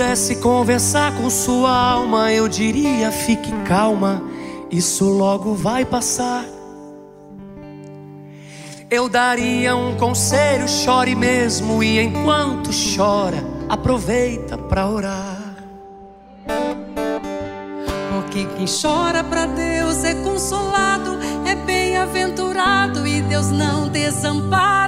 Pudesse conversar com sua alma, eu diria: fique calma, isso logo vai passar. Eu daria um conselho, chore mesmo, e enquanto chora, aproveita pra orar. Porque quem chora pra Deus é consolado, é bem-aventurado e Deus não desamparará.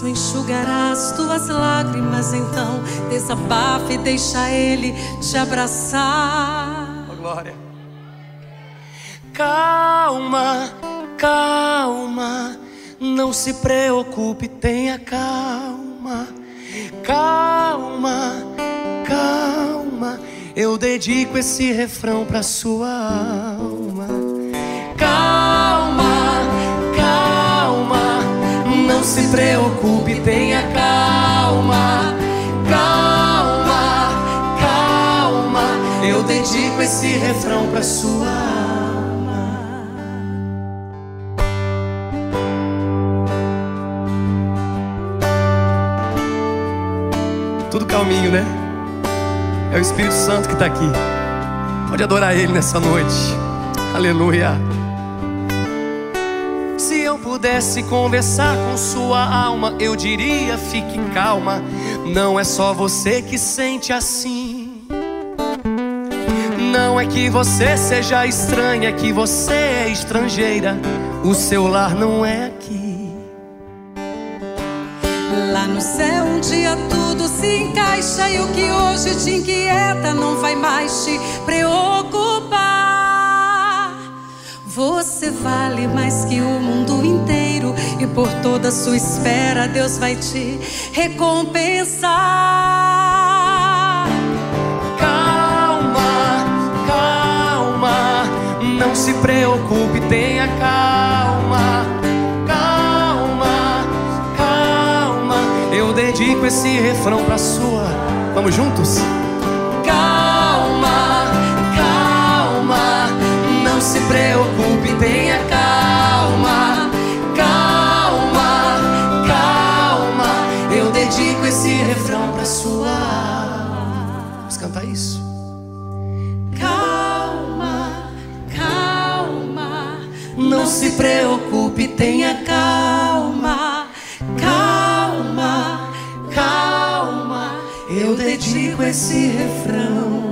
Mesmo enxugará as tuas lágrimas, então desabafa e deixa Ele te abraçar. Oh, glória. Calma, calma, não se preocupe, tenha calma. Calma, calma, eu dedico esse refrão pra sua alma. Se preocupe, tenha calma. Calma, calma, eu dedico esse refrão pra sua alma. Tudo calminho, né? É o Espírito Santo que está aqui. Pode adorar Ele nessa noite. Aleluia. Pudesse conversar com sua alma, eu diria: fique calma. Não é só você que sente assim. Não é que você seja estranha, é que você é estrangeira. O seu lar não é aqui. Lá no céu um dia tudo se encaixa e o que hoje te inquieta não vai mais te preocupar. Você vale mais que o mundo inteiro e por toda sua espera Deus vai te recompensar. Calma, calma, não se preocupe, tenha calma. Calma, calma, eu dedico esse refrão pra sua. Vamos juntos? Vamos cantar isso? Calma, calma, Não se preocupe, tenha calma. calma, Calma, eu dedico esse refrão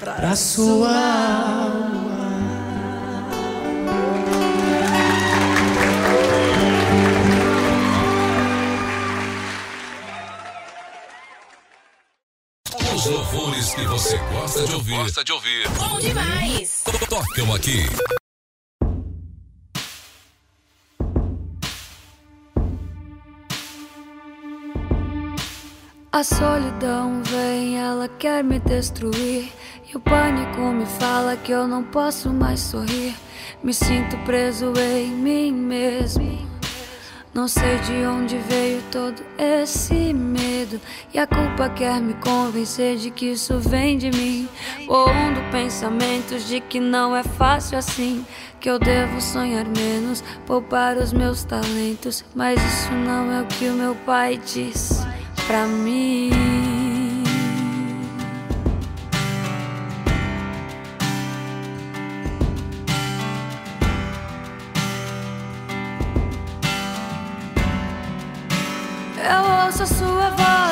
pra sua alma. Gosta de ouvir. Gosta de ouvir. Bom demais. Tocam aqui. A solidão vem, ela quer me destruir. E o pânico me fala que eu não posso mais sorrir. Me sinto preso em mim mesmo. Não sei de onde veio todo esse medo. E a culpa quer me convencer de que isso vem de mim. Pondo pensamentos de que não é fácil assim. Que eu devo sonhar menos, poupar os meus talentos. Mas isso não é o que o meu pai diz pra mim. A sua voz,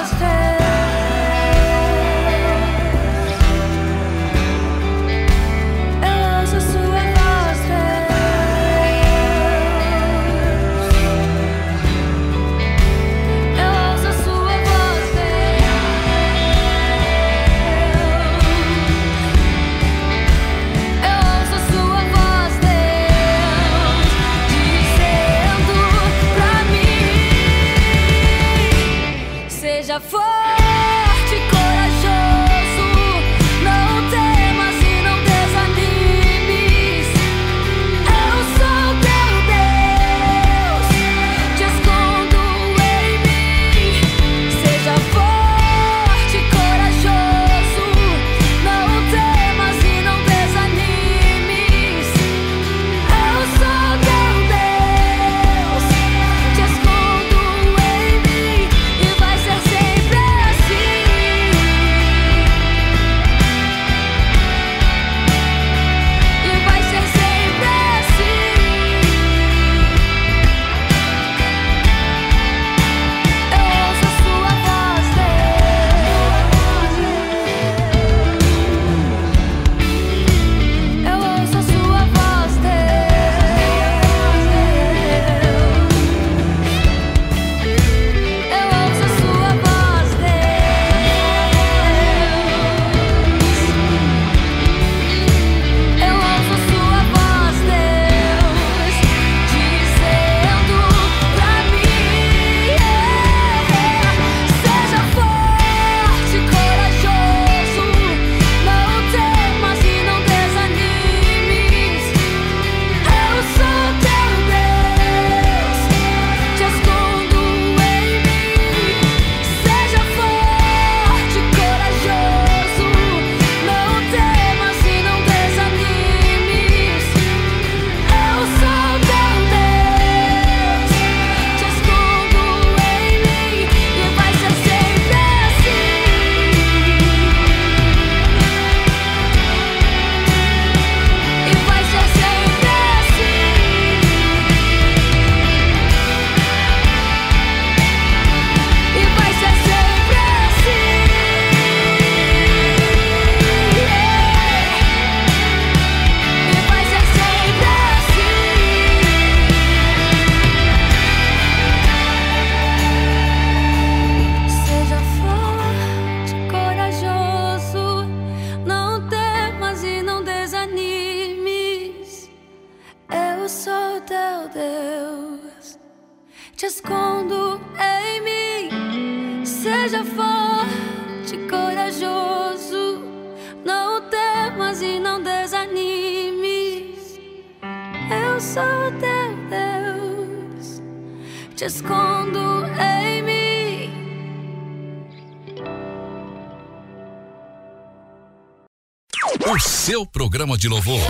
de louvor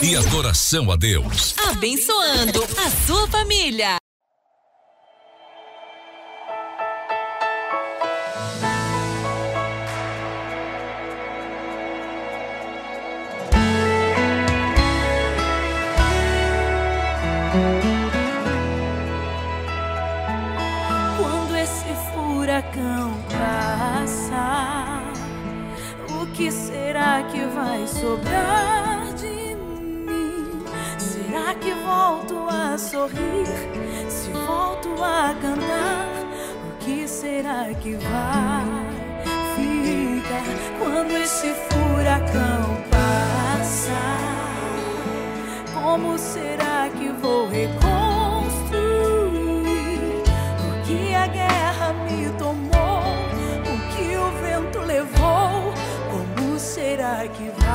e adoração a Deus. Abençoando a sua família. esse furacão passar, como será que vou reconstruir? O que a guerra me tomou, o que o vento levou? Como será que vou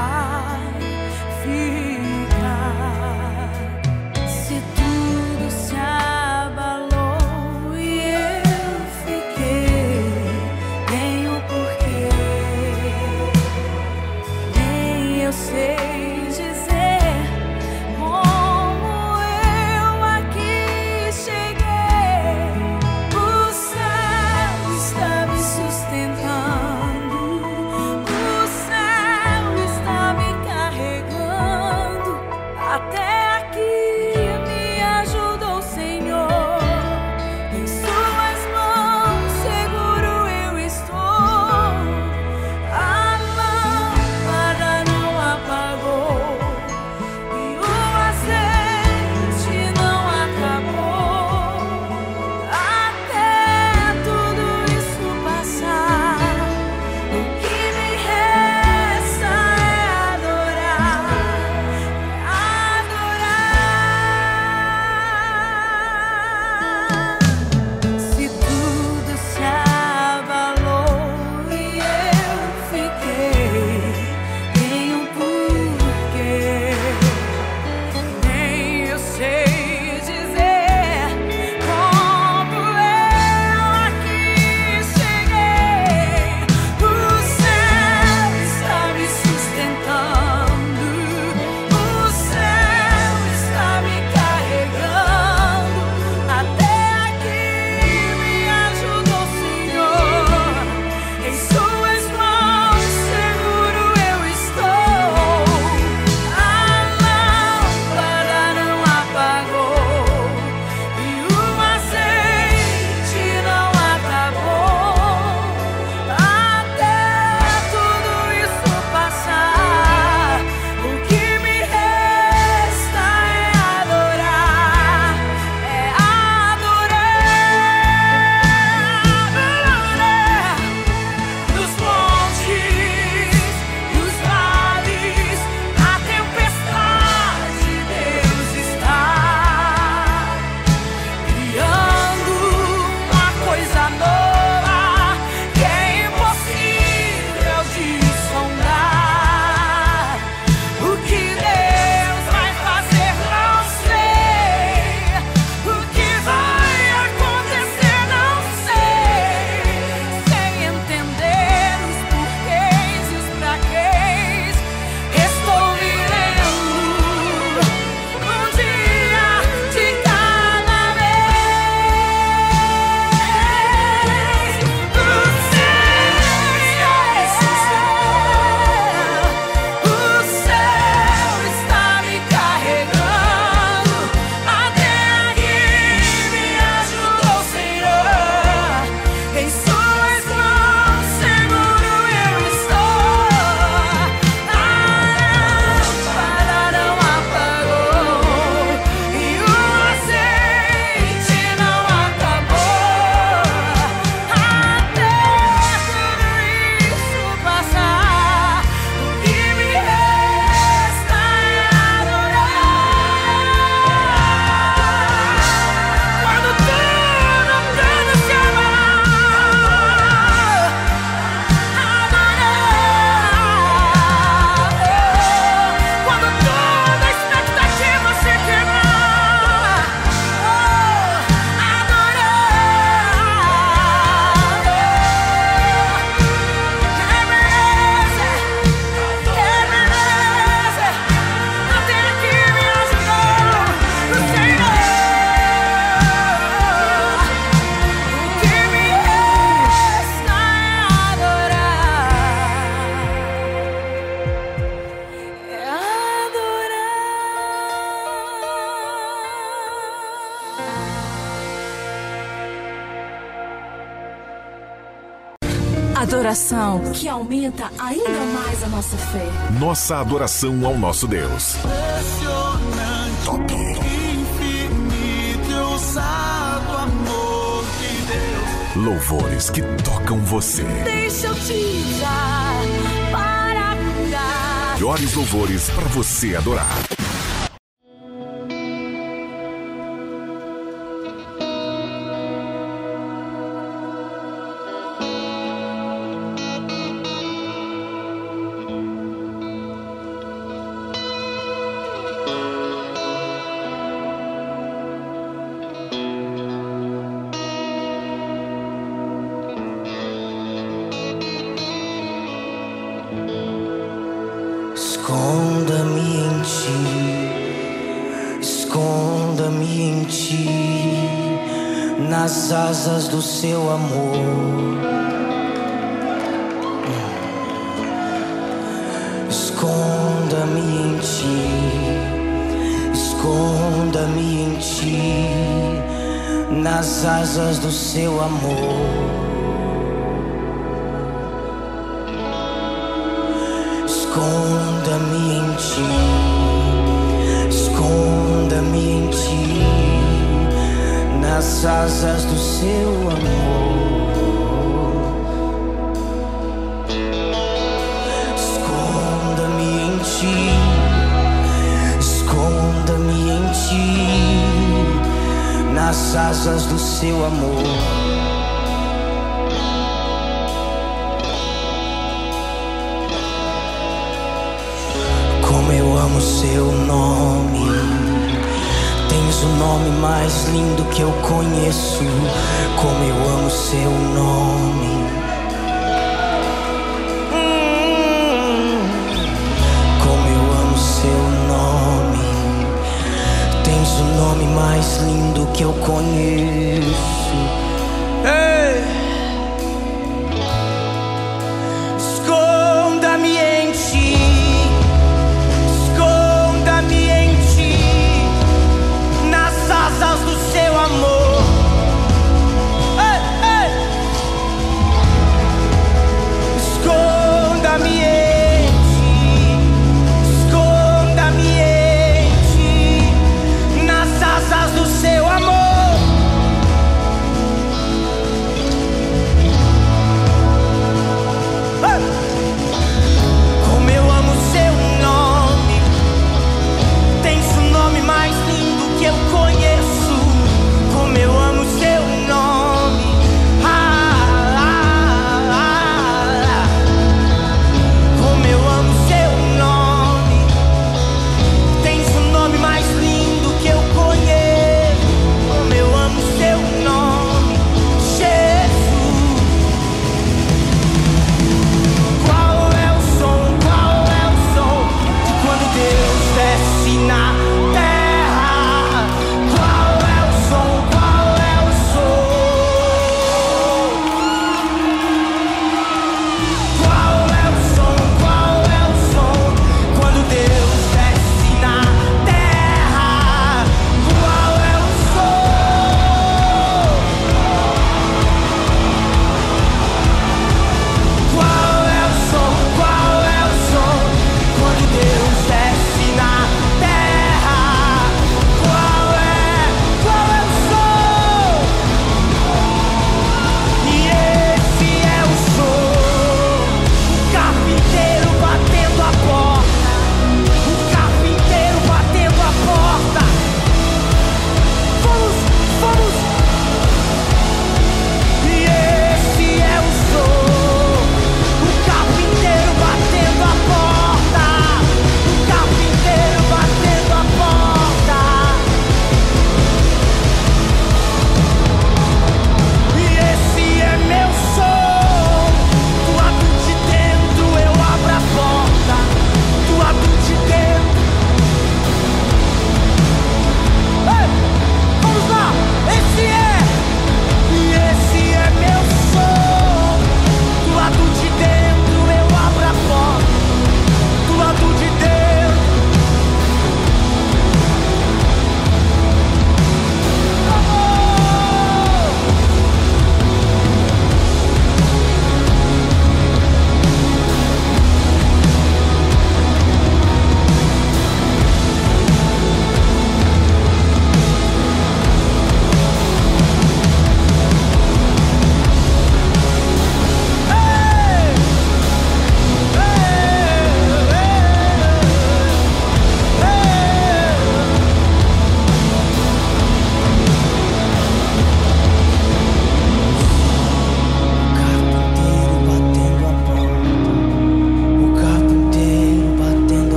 Adoração que aumenta ainda mais a nossa fé. Nossa adoração ao nosso Deus. Top. Infinito e ousado amor de Deus. Louvores que tocam você. Deixa eu te dar para cuidar. Melhores louvores para você adorar. Esconda-me em ti, esconda-me em ti, nas asas do seu amor. Esconda-me em ti, esconda-me em ti, nas asas do seu amor. Esconda-me em ti, esconda-me em ti, nas asas do seu amor. Esconda-me em ti, esconda-me em ti, nas asas do seu amor. Seu nome. Tens o nome mais lindo que eu conheço. Como eu amo seu nome. Como eu amo seu nome. Tens o nome mais lindo que eu conheço.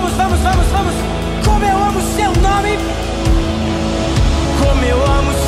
Vamos, vamos, vamos, vamos. Como eu amo seu nome. Como eu amo seu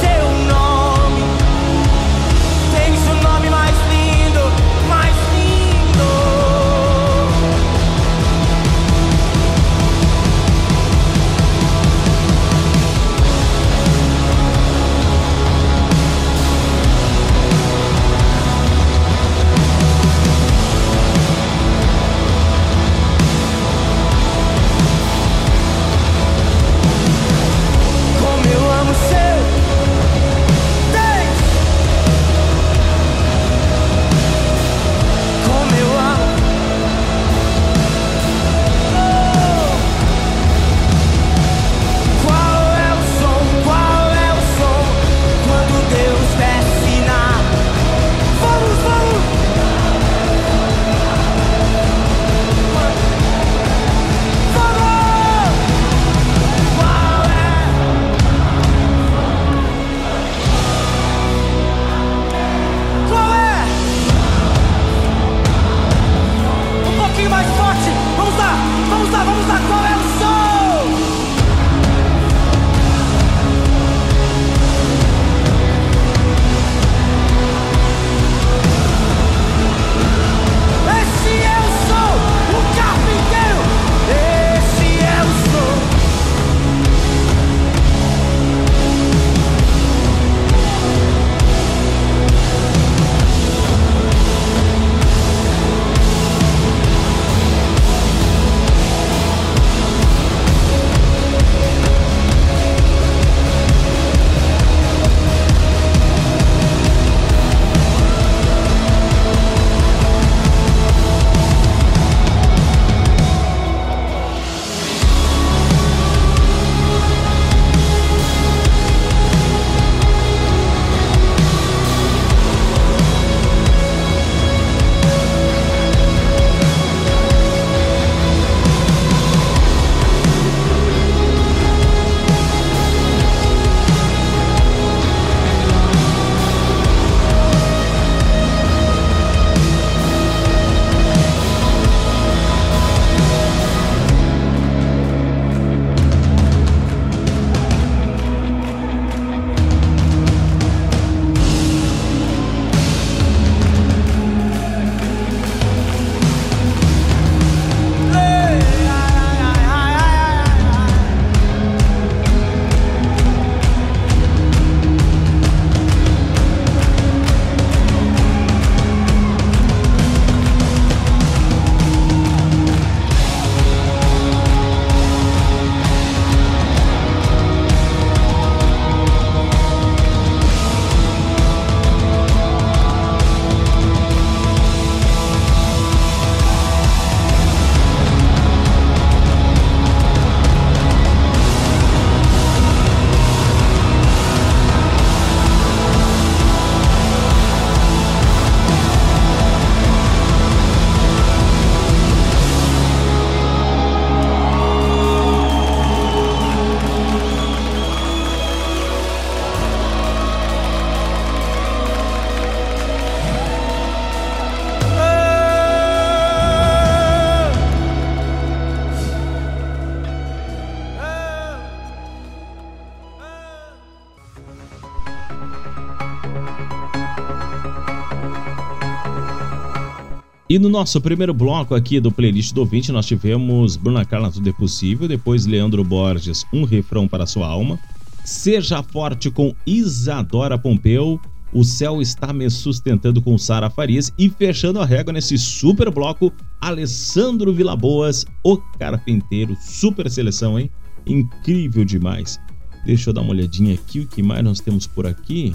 E no nosso primeiro bloco aqui do playlist do ouvinte, nós tivemos Bruna Carla Tudo é Possível, depois Leandro Borges, Um Refrão para Sua Alma, Seja Forte com Isadora Pompeu, O Céu Está Me Sustentando com Sara Farias e fechando a régua nesse super bloco, Alessandro Vilaboas, O Carpinteiro, super seleção, hein? Incrível demais. Deixa eu dar uma olhadinha aqui, o que mais nós temos por aqui?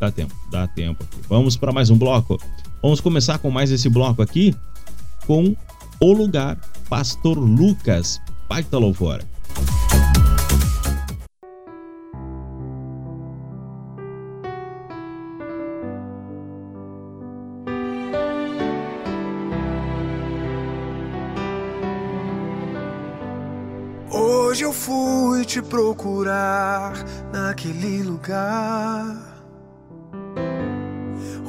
Dá tempo, dá tempo aqui. Vamos para mais um bloco. Vamos começar com mais esse bloco aqui com O Lugar, Pastor Lucas, baita louvor. Hoje eu fui te procurar naquele lugar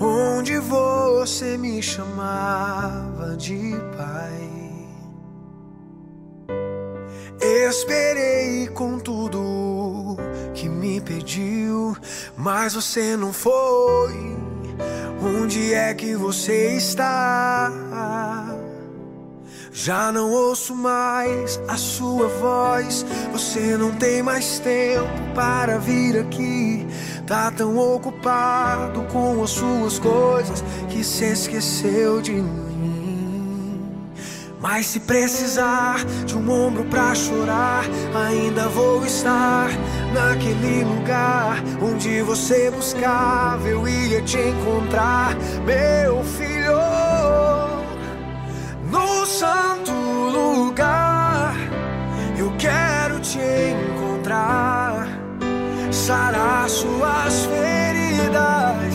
onde você me chamava de pai. Esperei com tudo que me pediu, mas você não foi. Onde é que você está? Já não ouço mais a sua voz. Você não tem mais tempo para vir aqui. Tá tão ocupado com as suas coisas que se esqueceu de mim. Mas se precisar de um ombro pra chorar, ainda vou estar naquele lugar onde você buscava. Eu ia te encontrar, meu filho sarar suas feridas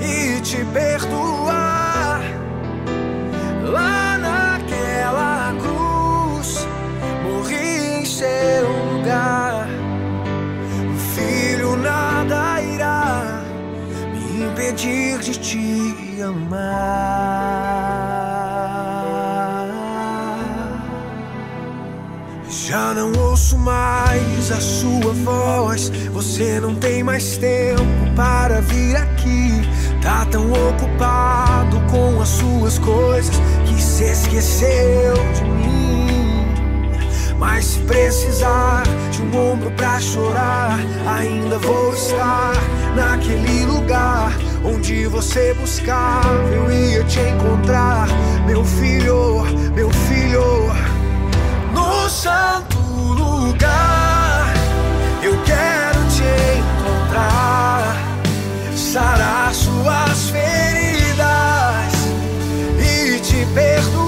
e te perdoar. Lá naquela cruz, morri em seu lugar. Filho, nada irá me impedir de te amar. Já não ouço mais a sua voz. Você não tem mais tempo para vir aqui. Tá tão ocupado com as suas coisas que se esqueceu de mim. Mas se precisar de um ombro pra chorar, ainda vou estar naquele lugar onde você buscava. Eu ia te encontrar, meu filho, meu filho, santo lugar. Eu quero te encontrar, sarar suas feridas e te perdoar.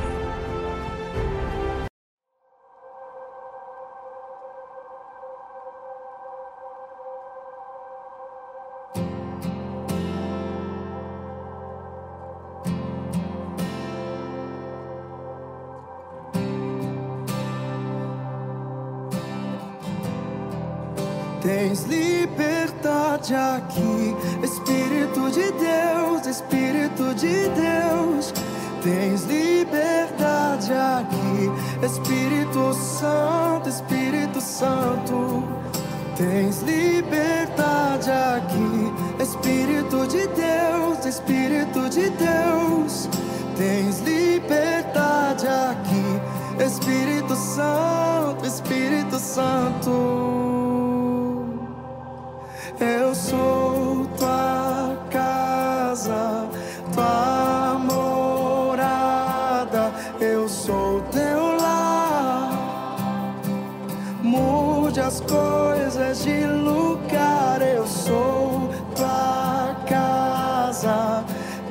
Mude as coisas de lugar. Eu sou tua casa,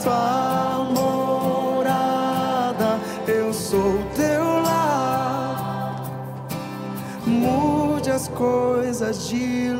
tua morada. Eu sou teu lar. Mude as coisas de lugar.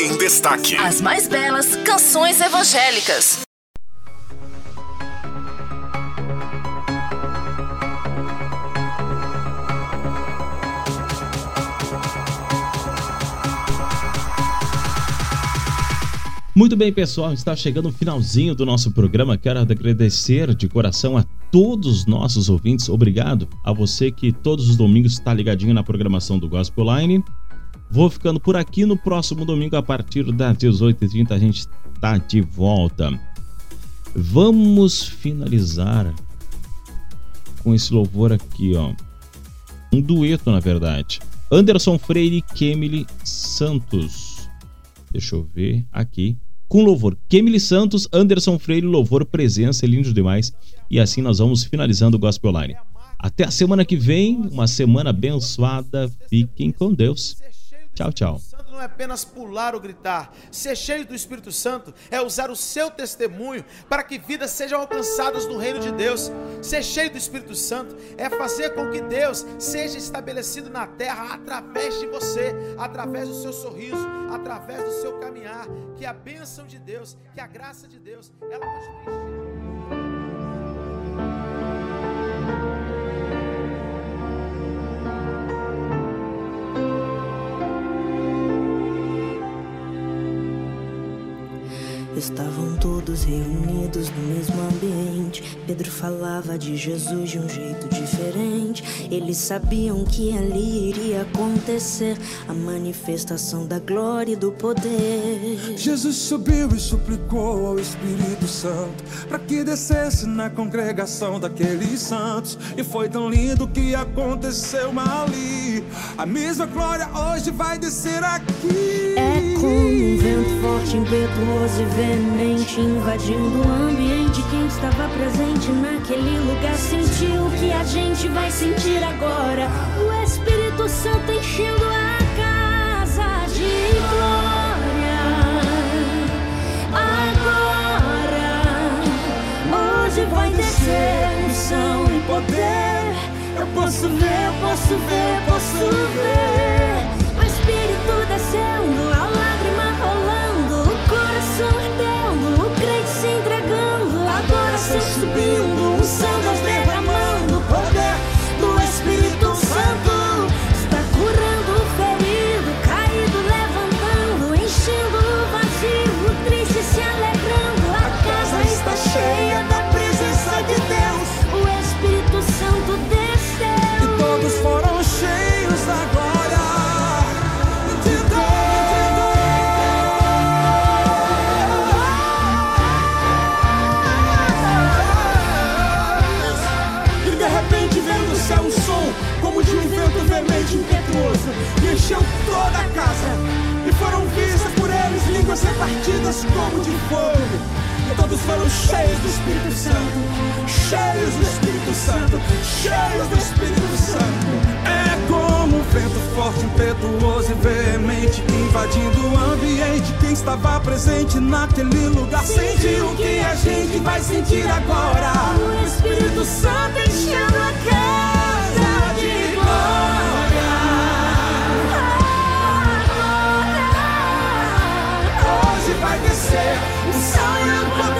Em destaque. As mais belas canções evangélicas. Muito bem, pessoal, está chegando o finalzinho do nosso programa. Quero agradecer de coração a todos os nossos ouvintes. Obrigado a você que todos os domingos está ligadinho na programação do Gospel Line. Vou ficando por aqui no próximo domingo, a partir das 18h30, a gente está de volta. Vamos finalizar com esse louvor aqui, ó. Um dueto, na verdade. Anderson Freire e Kemily Santos. Deixa eu ver aqui. Com louvor. Kemily Santos, Anderson Freire, louvor, presença, lindo demais. E assim nós vamos finalizando o Gospel Line. Até a semana que vem, uma semana abençoada. Fiquem com Deus. Tchau, tchau. Santo não é apenas pular ou gritar. Ser cheio do Espírito Santo é usar o seu testemunho para que vidas sejam alcançadas no reino de Deus. Ser cheio do Espírito Santo é fazer com que Deus seja estabelecido na terra através de você, através do seu sorriso, através do seu caminhar. Que a bênção de Deus, que a graça de Deus, ela continue. Estavam todos reunidos no mesmo ambiente. Pedro falava de Jesus de um jeito diferente. Eles sabiam que ali iria acontecer a manifestação da glória e do poder. Jesus subiu e suplicou ao Espírito Santo para que descesse na congregação daqueles santos. E foi tão lindo que aconteceu ali. A mesma glória hoje vai descer aqui. É como um vento forte, impetuoso e veemente invadindo o ambiente. Quem estava presente naquele lugar sentiu o que a gente vai sentir agora. O Espírito Santo enchendo a casa de glória. Agora, hoje vai descer unção e poder. Eu posso ver, posso ver, posso ver. O Espírito descendo, agora se subindo, como de fogo. E todos foram cheios do Espírito Santo, cheios do Espírito Santo, cheios do Espírito Santo. É como um vento forte, impetuoso e veemente invadindo o ambiente. Quem estava presente naquele lugar sentiu o que a gente vai sentir agora. O Espírito Santo enchendo a casa vai descer o sol e o poder.